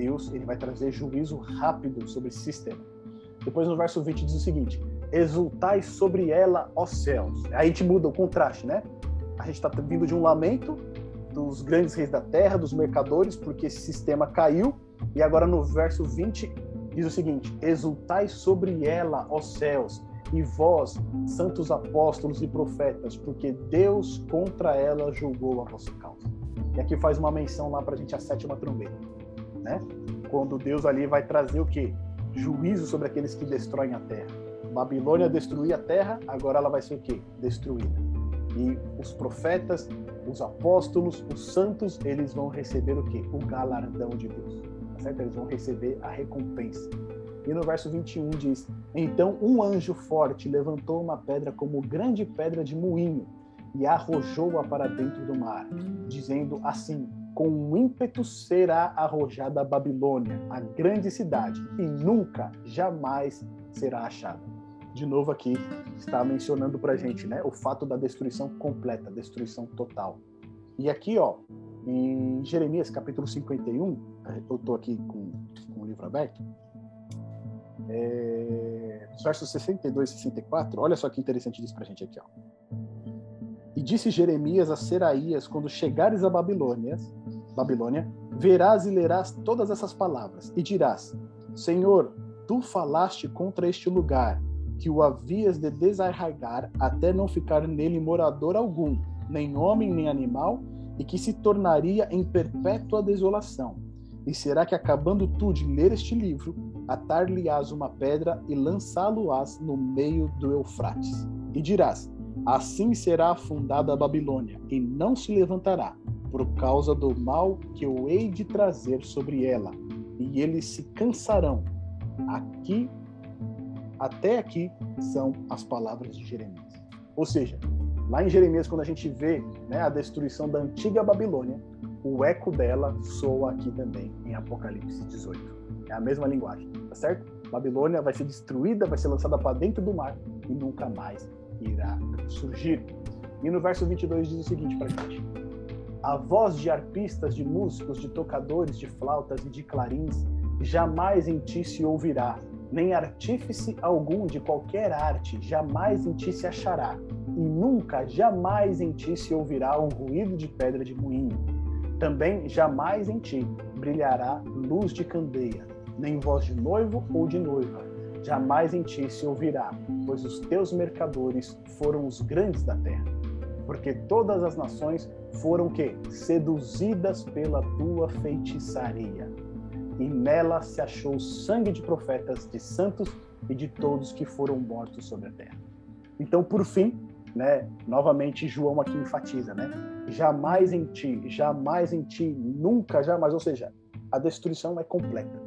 Deus ele vai trazer juízo rápido sobre esse sistema. Depois no verso 20 diz o seguinte: Exultai sobre ela, ó céus. Aí a gente muda o contraste, né? A gente está vindo de um lamento dos grandes reis da terra, dos mercadores, porque esse sistema caiu. E agora no verso 20 diz o seguinte: Exultai sobre ela, ó céus, e vós, santos apóstolos e profetas, porque Deus contra ela julgou a vossa causa. E aqui faz uma menção lá para a gente a sétima trombeta, né? Quando Deus ali vai trazer o quê? juízo sobre aqueles que destroem a terra. Babilônia destruía a terra, agora ela vai ser o quê? Destruída. E os profetas, os apóstolos, os santos, eles vão receber o quê? O galardão de Deus. Tá certo? Eles vão receber a recompensa. E no verso 21 diz: Então um anjo forte levantou uma pedra como grande pedra de moinho e arrojou-a para dentro do mar, dizendo assim: com um ímpeto será arrojada a Babilônia, a grande cidade, e nunca, jamais será achada. De novo aqui está mencionando para gente, né, o fato da destruição completa, destruição total. E aqui, ó, em Jeremias capítulo 51, eu estou aqui com, com o livro aberto, é, versos 62 e 64, olha só que interessante diz para gente aqui, ó. E disse Jeremias a Seraías: Quando chegares a Babilônia, Babilônia, verás e lerás todas essas palavras e dirás: Senhor, tu falaste contra este lugar, que o havias de desarraigar até não ficar nele morador algum, nem homem nem animal, e que se tornaria em perpétua desolação. E será que acabando tu de ler este livro, atar-lhe-ás uma pedra e lançá-lo-ás no meio do Eufrates? E dirás: Assim será afundada a Babilônia, e não se levantará, por causa do mal que eu hei de trazer sobre ela, e eles se cansarão. Aqui, até aqui, são as palavras de Jeremias. Ou seja, lá em Jeremias, quando a gente vê né, a destruição da antiga Babilônia, o eco dela soa aqui também em Apocalipse 18. É a mesma linguagem, tá certo? Babilônia vai ser destruída, vai ser lançada para dentro do mar e nunca mais irá surgir. E no verso 22 diz o seguinte para gente: A voz de arpistas, de músicos, de tocadores, de flautas e de clarins jamais em ti se ouvirá, nem artífice algum de qualquer arte jamais em ti se achará, e nunca, jamais em ti se ouvirá um ruído de pedra de moinho. Também jamais em ti brilhará luz de candeia, nem voz de noivo ou de noiva. Jamais em ti se ouvirá, pois os teus mercadores foram os grandes da terra. Porque todas as nações foram que seduzidas pela tua feitiçaria e nela se achou sangue de profetas, de santos e de todos que foram mortos sobre a terra. Então, por fim, né, novamente João aqui enfatiza, né? Jamais em ti, jamais em ti, nunca, jamais, ou seja, a destruição é completa.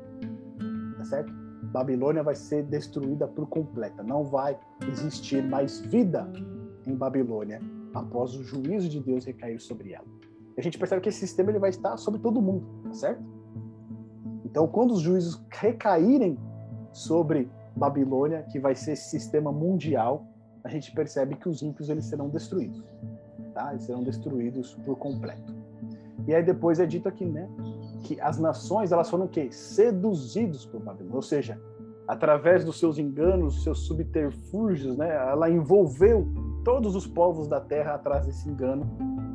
Tá certo? Babilônia vai ser destruída por completa, não vai existir mais vida em Babilônia após o juízo de Deus recair sobre ela. E a gente percebe que esse sistema ele vai estar sobre todo mundo, tá certo? Então, quando os juízos recaírem sobre Babilônia, que vai ser esse sistema mundial, a gente percebe que os ímpios eles serão destruídos, tá? Eles serão destruídos por completo. E aí depois é dito aqui, né, que as nações elas foram o quê? Seduzidos por Babilônia, ou seja, através dos seus enganos, seus subterfúgios, né, ela envolveu todos os povos da terra atrás desse engano,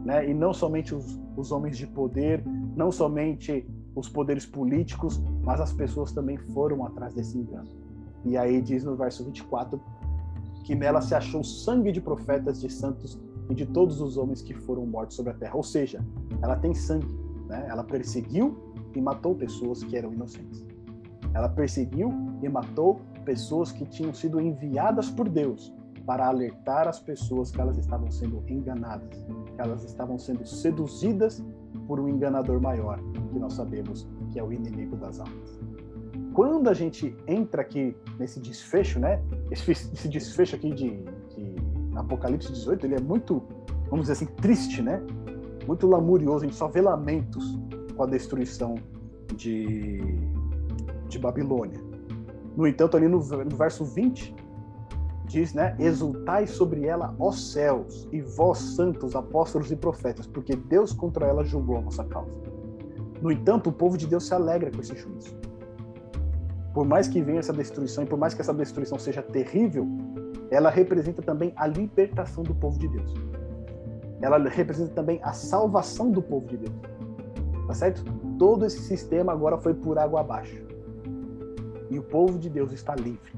né, e não somente os, os homens de poder, não somente os poderes políticos, mas as pessoas também foram atrás desse engano. E aí diz no verso 24 que nela se achou sangue de profetas, de santos e de todos os homens que foram mortos sobre a terra. Ou seja, ela tem sangue, né? Ela perseguiu e matou pessoas que eram inocentes. Ela perseguiu e matou pessoas que tinham sido enviadas por Deus para alertar as pessoas que elas estavam sendo enganadas, que elas estavam sendo seduzidas por um enganador maior, que nós sabemos que é o inimigo das almas. Quando a gente entra aqui nesse desfecho, né? Esse, esse desfecho aqui de, de, Apocalipse 18, ele é muito, vamos dizer assim, triste, né? Muito lamurioso, a gente só vê lamentos com a destruição de, de Babilônia. No entanto, ali no, no verso 20, diz, né? Exultai sobre ela, ó céus, e vós, santos, apóstolos e profetas, porque Deus contra ela julgou a nossa causa. No entanto, o povo de Deus se alegra com esse juízo. Por mais que venha essa destruição, e por mais que essa destruição seja terrível, ela representa também a libertação do povo de Deus. Ela representa também a salvação do povo de Deus. Tá certo? Todo esse sistema agora foi por água abaixo. E o povo de Deus está livre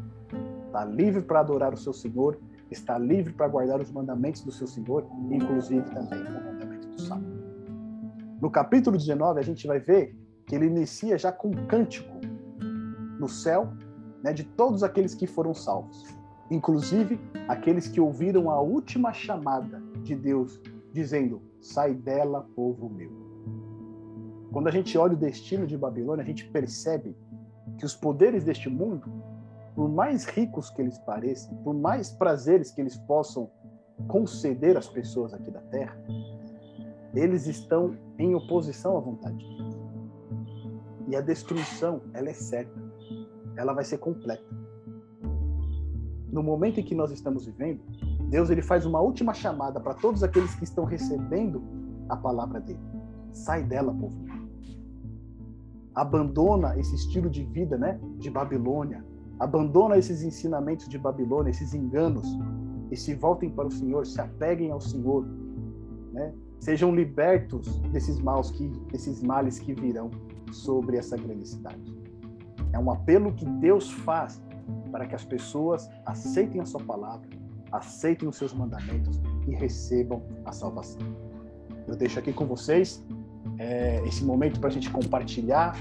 está livre para adorar o seu Senhor, está livre para guardar os mandamentos do seu Senhor, inclusive também o mandamento do sábado. No capítulo 19, a gente vai ver que ele inicia já com um cântico no céu né, de todos aqueles que foram salvos, inclusive aqueles que ouviram a última chamada de Deus, dizendo: Sai dela, povo meu. Quando a gente olha o destino de Babilônia, a gente percebe que os poderes deste mundo por mais ricos que eles pareçam, por mais prazeres que eles possam conceder às pessoas aqui da Terra, eles estão em oposição à vontade de Deus. E a destruição, ela é certa. Ela vai ser completa. No momento em que nós estamos vivendo, Deus ele faz uma última chamada para todos aqueles que estão recebendo a palavra dele. Sai dela, povo. Abandona esse estilo de vida, né, de Babilônia, Abandona esses ensinamentos de Babilônia, esses enganos, e se voltem para o Senhor, se apeguem ao Senhor, né? Sejam libertos desses maus que, desses males que virão sobre essa grande cidade. É um apelo que Deus faz para que as pessoas aceitem a sua palavra, aceitem os seus mandamentos e recebam a salvação. Eu deixo aqui com vocês é, esse momento para a gente compartilhar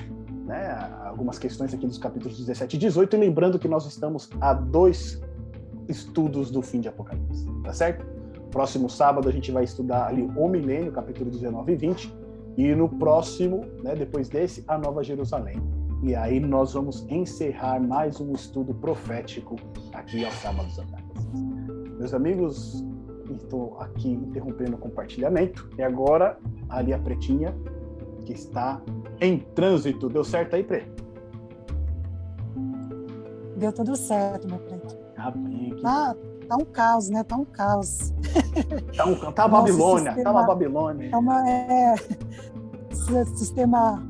né, algumas questões aqui dos capítulos 17 e 18, e lembrando que nós estamos a dois estudos do fim de Apocalipse, tá certo? Próximo sábado a gente vai estudar ali o milênio, capítulo 19 e 20, e no próximo, né, depois desse, a Nova Jerusalém. E aí nós vamos encerrar mais um estudo profético aqui aos sábados à. Meus amigos, estou aqui interrompendo o compartilhamento. E agora, ali a pretinha, que está em trânsito. Deu certo aí, Pre? Deu tudo certo, meu preto. Ah, bem, que... tá, tá um caos, né? Tá um caos. Tá, um, tá a Babilônia, sistema, tá uma Babilônia. É uma, é, sistema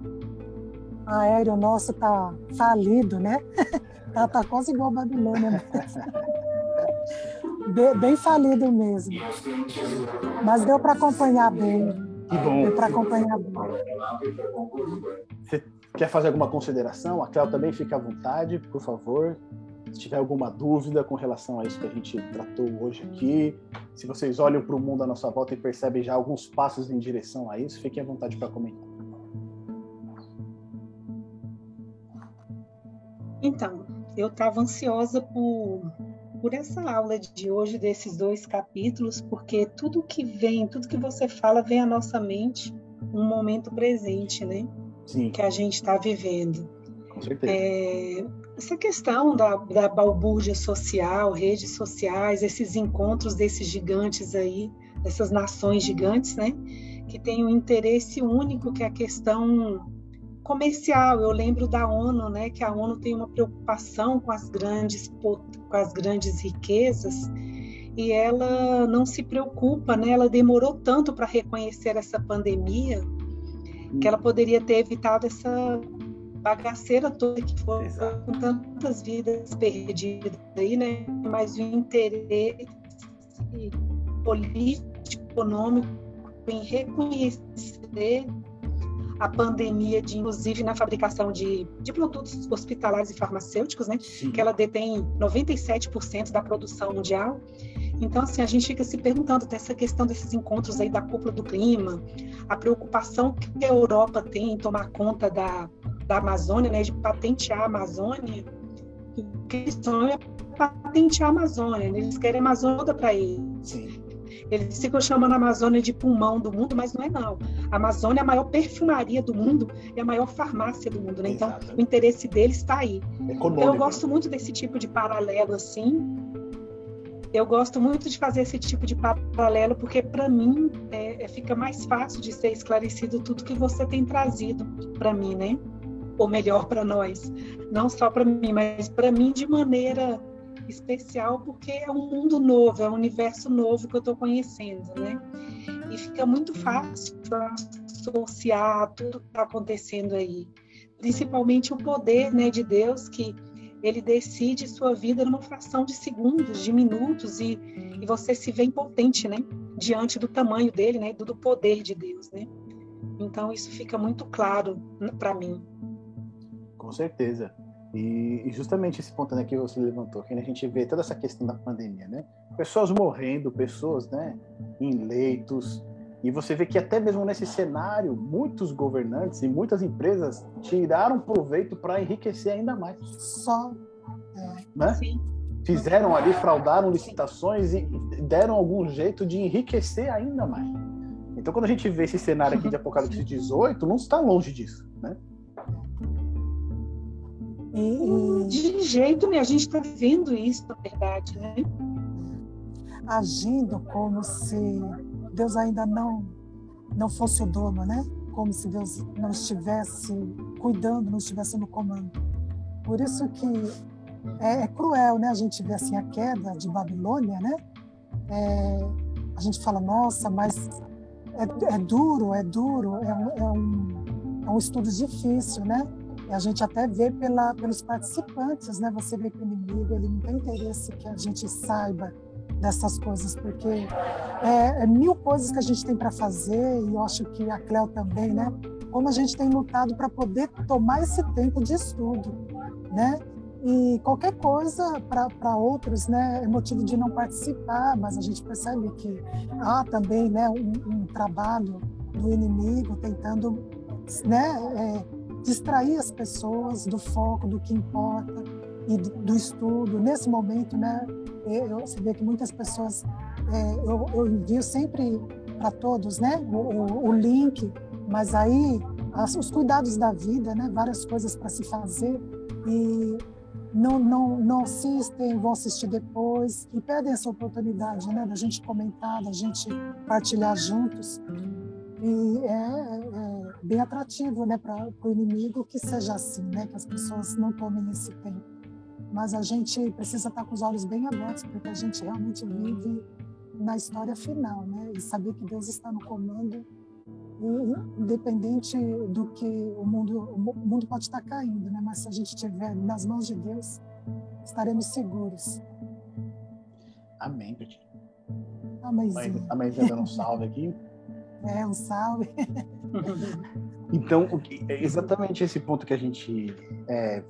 aéreo nosso tá falido, né? Tá, tá quase igual a Babilônia. bem, falido mesmo. Mas deu para acompanhar bem. Que bom. Deu para acompanhar bem. Você quer fazer alguma consideração? A Cléo também fica à vontade, por favor. Se tiver alguma dúvida com relação a isso que a gente tratou hoje aqui, se vocês olham para o mundo à nossa volta e percebem já alguns passos em direção a isso, fiquem à vontade para comentar. Então, eu estava ansiosa por, por essa aula de hoje, desses dois capítulos, porque tudo que vem, tudo que você fala, vem à nossa mente um momento presente, né? Sim. Que a gente está vivendo. Com certeza. É, essa questão da, da balbúrdia social, redes sociais, esses encontros desses gigantes aí, dessas nações gigantes, né? Que têm um interesse único, que é a questão comercial. Eu lembro da ONU, né, que a ONU tem uma preocupação com as grandes com as grandes riquezas e ela não se preocupa, né? Ela demorou tanto para reconhecer essa pandemia que ela poderia ter evitado essa bagaceira toda que foi Exato. com tantas vidas perdidas aí, né? Mas o interesse político, econômico em reconhecer a pandemia, de, inclusive na fabricação de, de produtos hospitalares e farmacêuticos, né? Sim. Que ela detém 97% da produção mundial. Então, assim, a gente fica se perguntando dessa questão desses encontros aí da cúpula do clima, a preocupação que a Europa tem em tomar conta da, da Amazônia, né, de patentear a Amazônia, o que eles sonham é patentear a Amazônia, né? eles querem a Amazônia para eles. Sim. Eles ficam chamando a Amazônia de pulmão do mundo, mas não é não. A Amazônia é a maior perfumaria do mundo e a maior farmácia do mundo, né? Então, Exato. o interesse deles está aí. Econômico. Eu gosto muito desse tipo de paralelo assim. Eu gosto muito de fazer esse tipo de paralelo porque para mim é, é, fica mais fácil de ser esclarecido tudo que você tem trazido para mim, né? Ou melhor para nós, não só para mim, mas para mim de maneira especial porque é um mundo novo, é um universo novo que eu estou conhecendo, né? E fica muito fácil associar tudo que está acontecendo aí, principalmente o poder, né, de Deus que ele decide sua vida numa fração de segundos, de minutos e, e você se vê impotente, né, diante do tamanho dele, né, do, do poder de Deus, né? Então isso fica muito claro para mim. Com certeza. E, e, justamente esse ponto né, que você levantou, que a gente vê toda essa questão da pandemia, né? Pessoas morrendo, pessoas né, em leitos, e você vê que até mesmo nesse cenário, muitos governantes e muitas empresas tiraram proveito para enriquecer ainda mais. Só. É, né? Sim. Fizeram ali, fraudaram licitações e deram algum jeito de enriquecer ainda mais. Então, quando a gente vê esse cenário aqui de Apocalipse 18, não está longe disso, né? E, de jeito nenhum, a gente está vendo isso, na verdade, né? Agindo como se Deus ainda não, não fosse o dono, né? Como se Deus não estivesse cuidando, não estivesse no comando. Por isso que é, é cruel, né? A gente vê assim a queda de Babilônia, né? É, a gente fala, nossa, mas é, é duro, é duro, é é um, é um estudo difícil, né? A gente até vê pela, pelos participantes, né? Você vê que o inimigo ele não tem interesse que a gente saiba dessas coisas, porque é, é mil coisas que a gente tem para fazer e eu acho que a Cleo também, né? Como a gente tem lutado para poder tomar esse tempo de estudo, né? E qualquer coisa para outros, né, é motivo de não participar, mas a gente percebe que há também, né, um, um trabalho do inimigo tentando, né, é, distrair as pessoas do foco, do que importa e do, do estudo. Nesse momento, né, eu, você vê que muitas pessoas, é, eu, eu, envio sempre para todos, né, o, o, o, link, mas aí as, os cuidados da vida, né, várias coisas para se fazer e não, não, não assistem, vão assistir depois e perdem essa oportunidade né, da gente comentar, da gente partilhar juntos. E é, é bem atrativo né, para o inimigo que seja assim, né, que as pessoas não tomem esse tempo. Mas a gente precisa estar com os olhos bem abertos, porque a gente realmente vive na história final, né? E saber que Deus está no comando, independente do que o mundo, o mundo pode estar caindo, né? Mas se a gente estiver nas mãos de Deus, estaremos seguros. Amém, Petit. Amém. Amém. dando um salve aqui. É, um salve. então, é exatamente esse ponto que a gente é,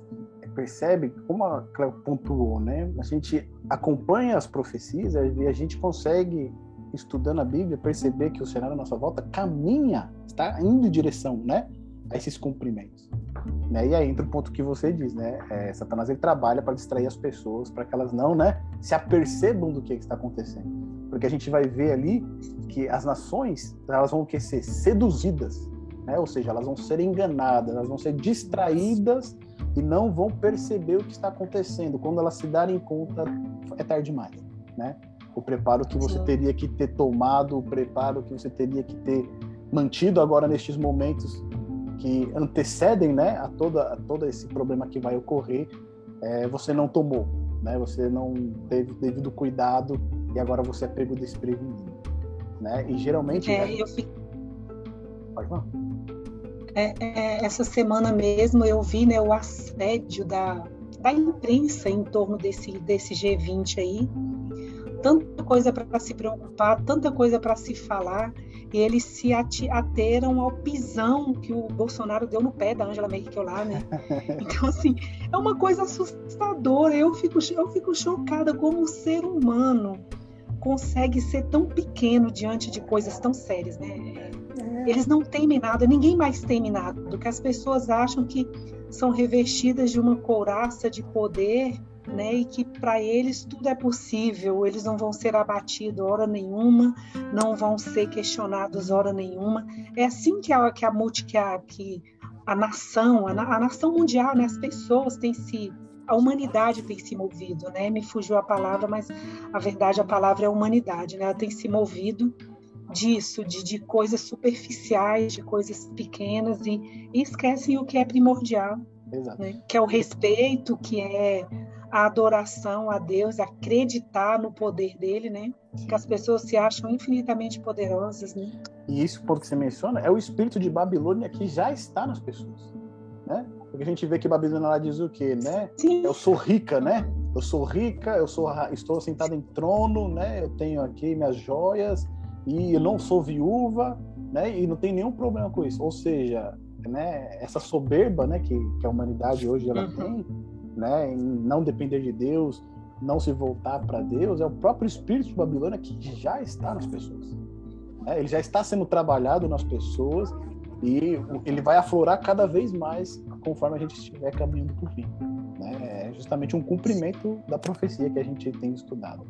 percebe, como a Cleo pontuou, né? A gente acompanha as profecias e a gente consegue, estudando a Bíblia, perceber que o cenário à nossa volta caminha, está indo em direção, né? A esses cumprimentos. Né? E aí entra o ponto que você diz, né? É, Satanás ele trabalha para distrair as pessoas, para que elas não, né, se apercebam do que está acontecendo. Porque a gente vai ver ali que as nações, elas vão que ser seduzidas, né? Ou seja, elas vão ser enganadas, elas vão ser distraídas e não vão perceber o que está acontecendo. Quando elas se darem conta, é tarde demais, né? O preparo que você teria que ter tomado, o preparo que você teria que ter mantido agora nestes momentos que antecedem, né, a toda a todo esse problema que vai ocorrer, é, você não tomou, né? Você não teve devido cuidado e agora você é pego desprevenido, né? E geralmente. É, né? eu fico... Pode falar. É, é, essa semana mesmo eu vi né, o assédio da, da imprensa em torno desse, desse G20 aí. Tanta coisa para se preocupar, tanta coisa para se falar, e eles se ateram ao pisão que o Bolsonaro deu no pé da Angela Merkel lá, né? Então, assim, é uma coisa assustadora. Eu fico, eu fico chocada como um ser humano consegue ser tão pequeno diante de coisas tão sérias, né? Eles não temem nada, ninguém mais teme nada, do que as pessoas acham que são revestidas de uma couraça de poder, né, e que para eles tudo é possível, eles não vão ser abatidos hora nenhuma, não vão ser questionados hora nenhuma. É assim que a que a que a, que a nação, a, a nação mundial, né, as pessoas têm se a humanidade tem se movido, né? Me fugiu a palavra, mas a verdade a palavra é humanidade, né? Ela tem se movido disso, de, de coisas superficiais, de coisas pequenas e, e esquecem o que é primordial, né? que é o respeito, que é a adoração a Deus, acreditar no poder dele, né? Que as pessoas se acham infinitamente poderosas, né? E isso, porque você menciona, é o espírito de Babilônia que já está nas pessoas, né? Porque a gente vê que Babilônia lá diz o quê, né? Sim. Eu sou rica, né? Eu sou rica, eu sou estou sentada em trono, né? Eu tenho aqui minhas joias, e eu não sou viúva, né? E não tem nenhum problema com isso. Ou seja, né? Essa soberba, né? Que, que a humanidade hoje ela uhum. tem, né? Em não depender de Deus, não se voltar para Deus, é o próprio espírito de Babilônia que já está nas pessoas. Né? Ele já está sendo trabalhado nas pessoas e ele vai aflorar cada vez mais conforme a gente estiver caminhando por fim. Né? É justamente um cumprimento da profecia que a gente tem estudado.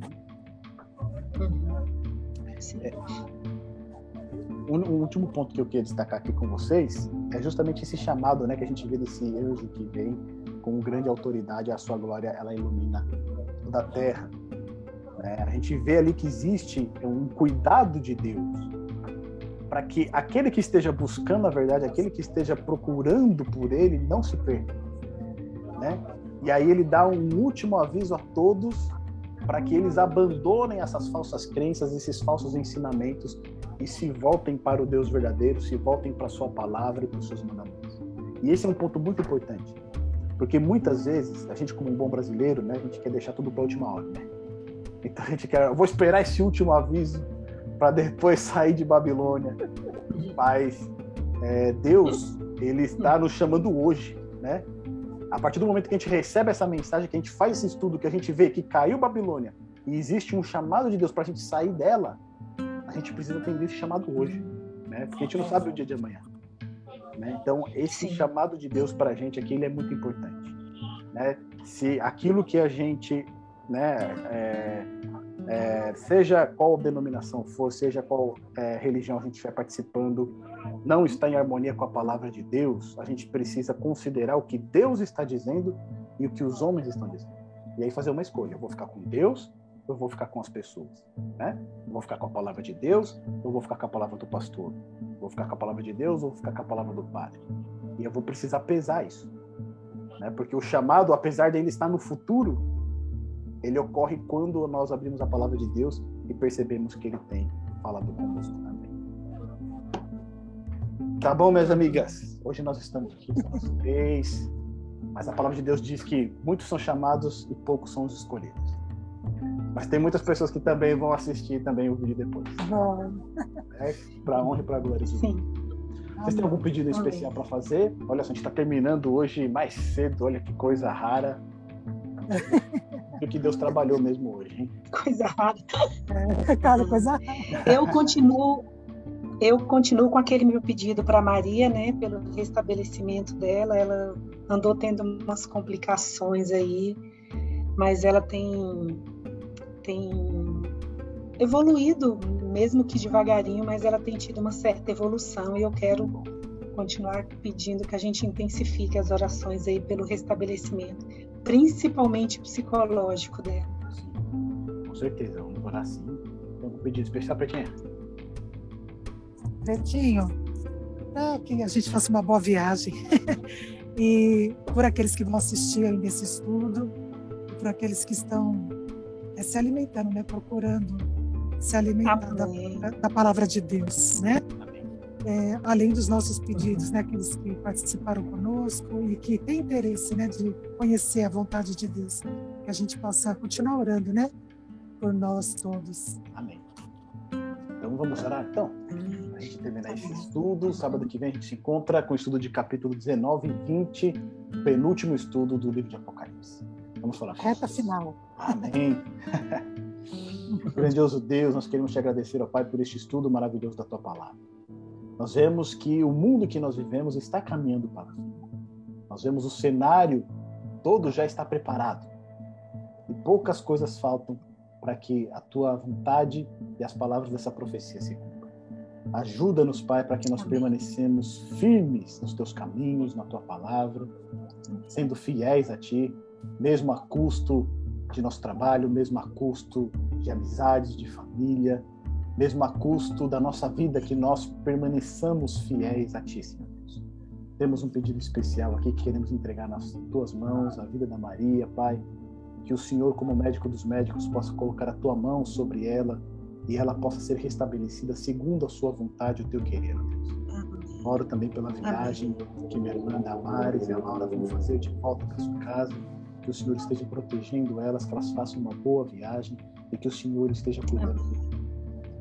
É, o, último ponto que eu queria destacar aqui com vocês é justamente esse chamado, né, que a gente vê desse anjo que vem com grande autoridade, a sua glória ela ilumina toda a terra. É, a gente vê ali que existe um cuidado de Deus para que aquele que esteja buscando a verdade, aquele que esteja procurando por Ele, não se perca, né? E aí ele dá um último aviso a todos para que eles abandonem essas falsas crenças, esses falsos ensinamentos e se voltem para o Deus verdadeiro, se voltem para a sua palavra e para os seus mandamentos. E esse é um ponto muito importante, porque muitas vezes a gente como um bom brasileiro, né, a gente quer deixar tudo para a última hora, né? Então a gente quer, vou esperar esse último aviso para depois sair de Babilônia. Mas é, Deus, ele está nos chamando hoje, né? A partir do momento que a gente recebe essa mensagem, que a gente faz esse estudo, que a gente vê que caiu Babilônia e existe um chamado de Deus para a gente sair dela, a gente precisa atender esse chamado hoje, né? Porque a gente não sabe o dia de amanhã. Né? Então, esse Sim. chamado de Deus para a gente aqui ele é muito importante. Né? Se aquilo que a gente né, é, é, seja qual denominação for, seja qual é, religião a gente estiver participando, não está em harmonia com a palavra de Deus, a gente precisa considerar o que Deus está dizendo e o que os homens estão dizendo. E aí fazer uma escolha. Eu vou ficar com Deus eu vou ficar com as pessoas, né? Eu vou ficar com a palavra de Deus, eu vou ficar com a palavra do pastor, eu vou ficar com a palavra de Deus, ou vou ficar com a palavra do padre. E eu vou precisar pesar isso, né? Porque o chamado, apesar dele estar no futuro, ele ocorre quando nós abrimos a palavra de Deus e percebemos que ele tem falado conosco também. Tá bom, minhas amigas? Hoje nós estamos aqui com nós três, mas a palavra de Deus diz que muitos são chamados e poucos são os escolhidos. Mas tem muitas pessoas que também vão assistir também o vídeo depois. Bom. É, para honra e para glória de Deus. Sim. Vocês têm algum pedido especial para fazer? Olha só, a gente está terminando hoje mais cedo. Olha que coisa rara. o que Deus trabalhou mesmo hoje, hein? Coisa rara. É, cara, coisa rara. Eu continuo, eu continuo com aquele meu pedido para Maria, né, pelo restabelecimento dela. Ela andou tendo umas complicações aí, mas ela tem tem evoluído, mesmo que devagarinho, mas ela tem tido uma certa evolução e eu quero continuar pedindo que a gente intensifique as orações aí pelo restabelecimento, principalmente psicológico dela. Com certeza, vamos orar sim. Tem um pedido especial para quem é? Pretinho, para que a gente faça uma boa viagem. e por aqueles que vão assistir ainda esse estudo, por aqueles que estão é se alimentando, né? Procurando se alimentar da, da, palavra de Deus, né? É, além dos nossos pedidos, né? Aqueles que participaram conosco e que têm interesse, né? De conhecer a vontade de Deus, que a gente possa continuar orando, né? Por nós todos. Amém. Então vamos orar, então. A gente terminar esse estudo. Sábado que vem a gente se encontra com o estudo de capítulo 19 e 20, penúltimo estudo do livro de Apocalipse. Vamos falar. Reta final. Amém. Grandioso Deus, nós queremos te agradecer, ó Pai, por este estudo maravilhoso da tua palavra. Nós vemos que o mundo que nós vivemos está caminhando para o fim. Nós vemos o cenário todo já está preparado. E poucas coisas faltam para que a tua vontade e as palavras dessa profecia se cumpram. Ajuda-nos, Pai, para que nós permanecemos firmes nos teus caminhos, na tua palavra, sendo fiéis a ti, mesmo a custo de nosso trabalho, mesmo a custo de amizades, de família, mesmo a custo da nossa vida, que nós permaneçamos fiéis a Ti, Senhor Deus. Temos um pedido especial aqui que queremos entregar nas Tuas mãos, a vida da Maria, Pai. Que o Senhor, como médico dos médicos, possa colocar a Tua mão sobre ela e ela possa ser restabelecida segundo a Sua vontade e o Teu querer, Deus. Oro também pela viagem que minha irmã Damares e a Laura vão fazer de volta para sua casa que o Senhor esteja protegendo elas, que elas façam uma boa viagem e que o Senhor esteja cuidando delas.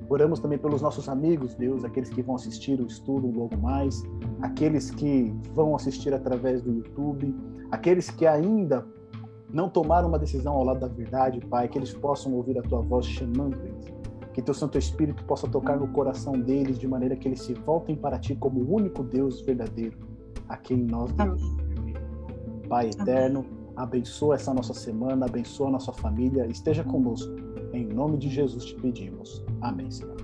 Oramos também pelos nossos amigos, Deus, aqueles que vão assistir o estudo logo mais, aqueles que vão assistir através do YouTube, aqueles que ainda não tomaram uma decisão ao lado da verdade, Pai, que eles possam ouvir a tua voz chamando eles. Que teu Santo Espírito possa tocar no coração deles de maneira que eles se voltem para ti como o único Deus verdadeiro a quem nós devemos servir. Pai eterno, abençoa essa nossa semana, abençoa a nossa família, esteja conosco. Em nome de Jesus te pedimos. Amém, Senhor.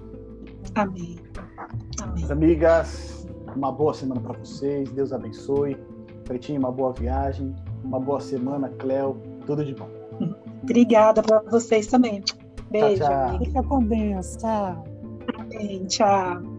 Amém. Amém. Amigas, uma boa semana para vocês. Deus abençoe. Pretinho, uma boa viagem. Uma boa semana, Cléo. Tudo de bom. Obrigada para vocês também. Beijo. Tchau, tchau. Fica com Deus. Tchau. Amém. Tchau.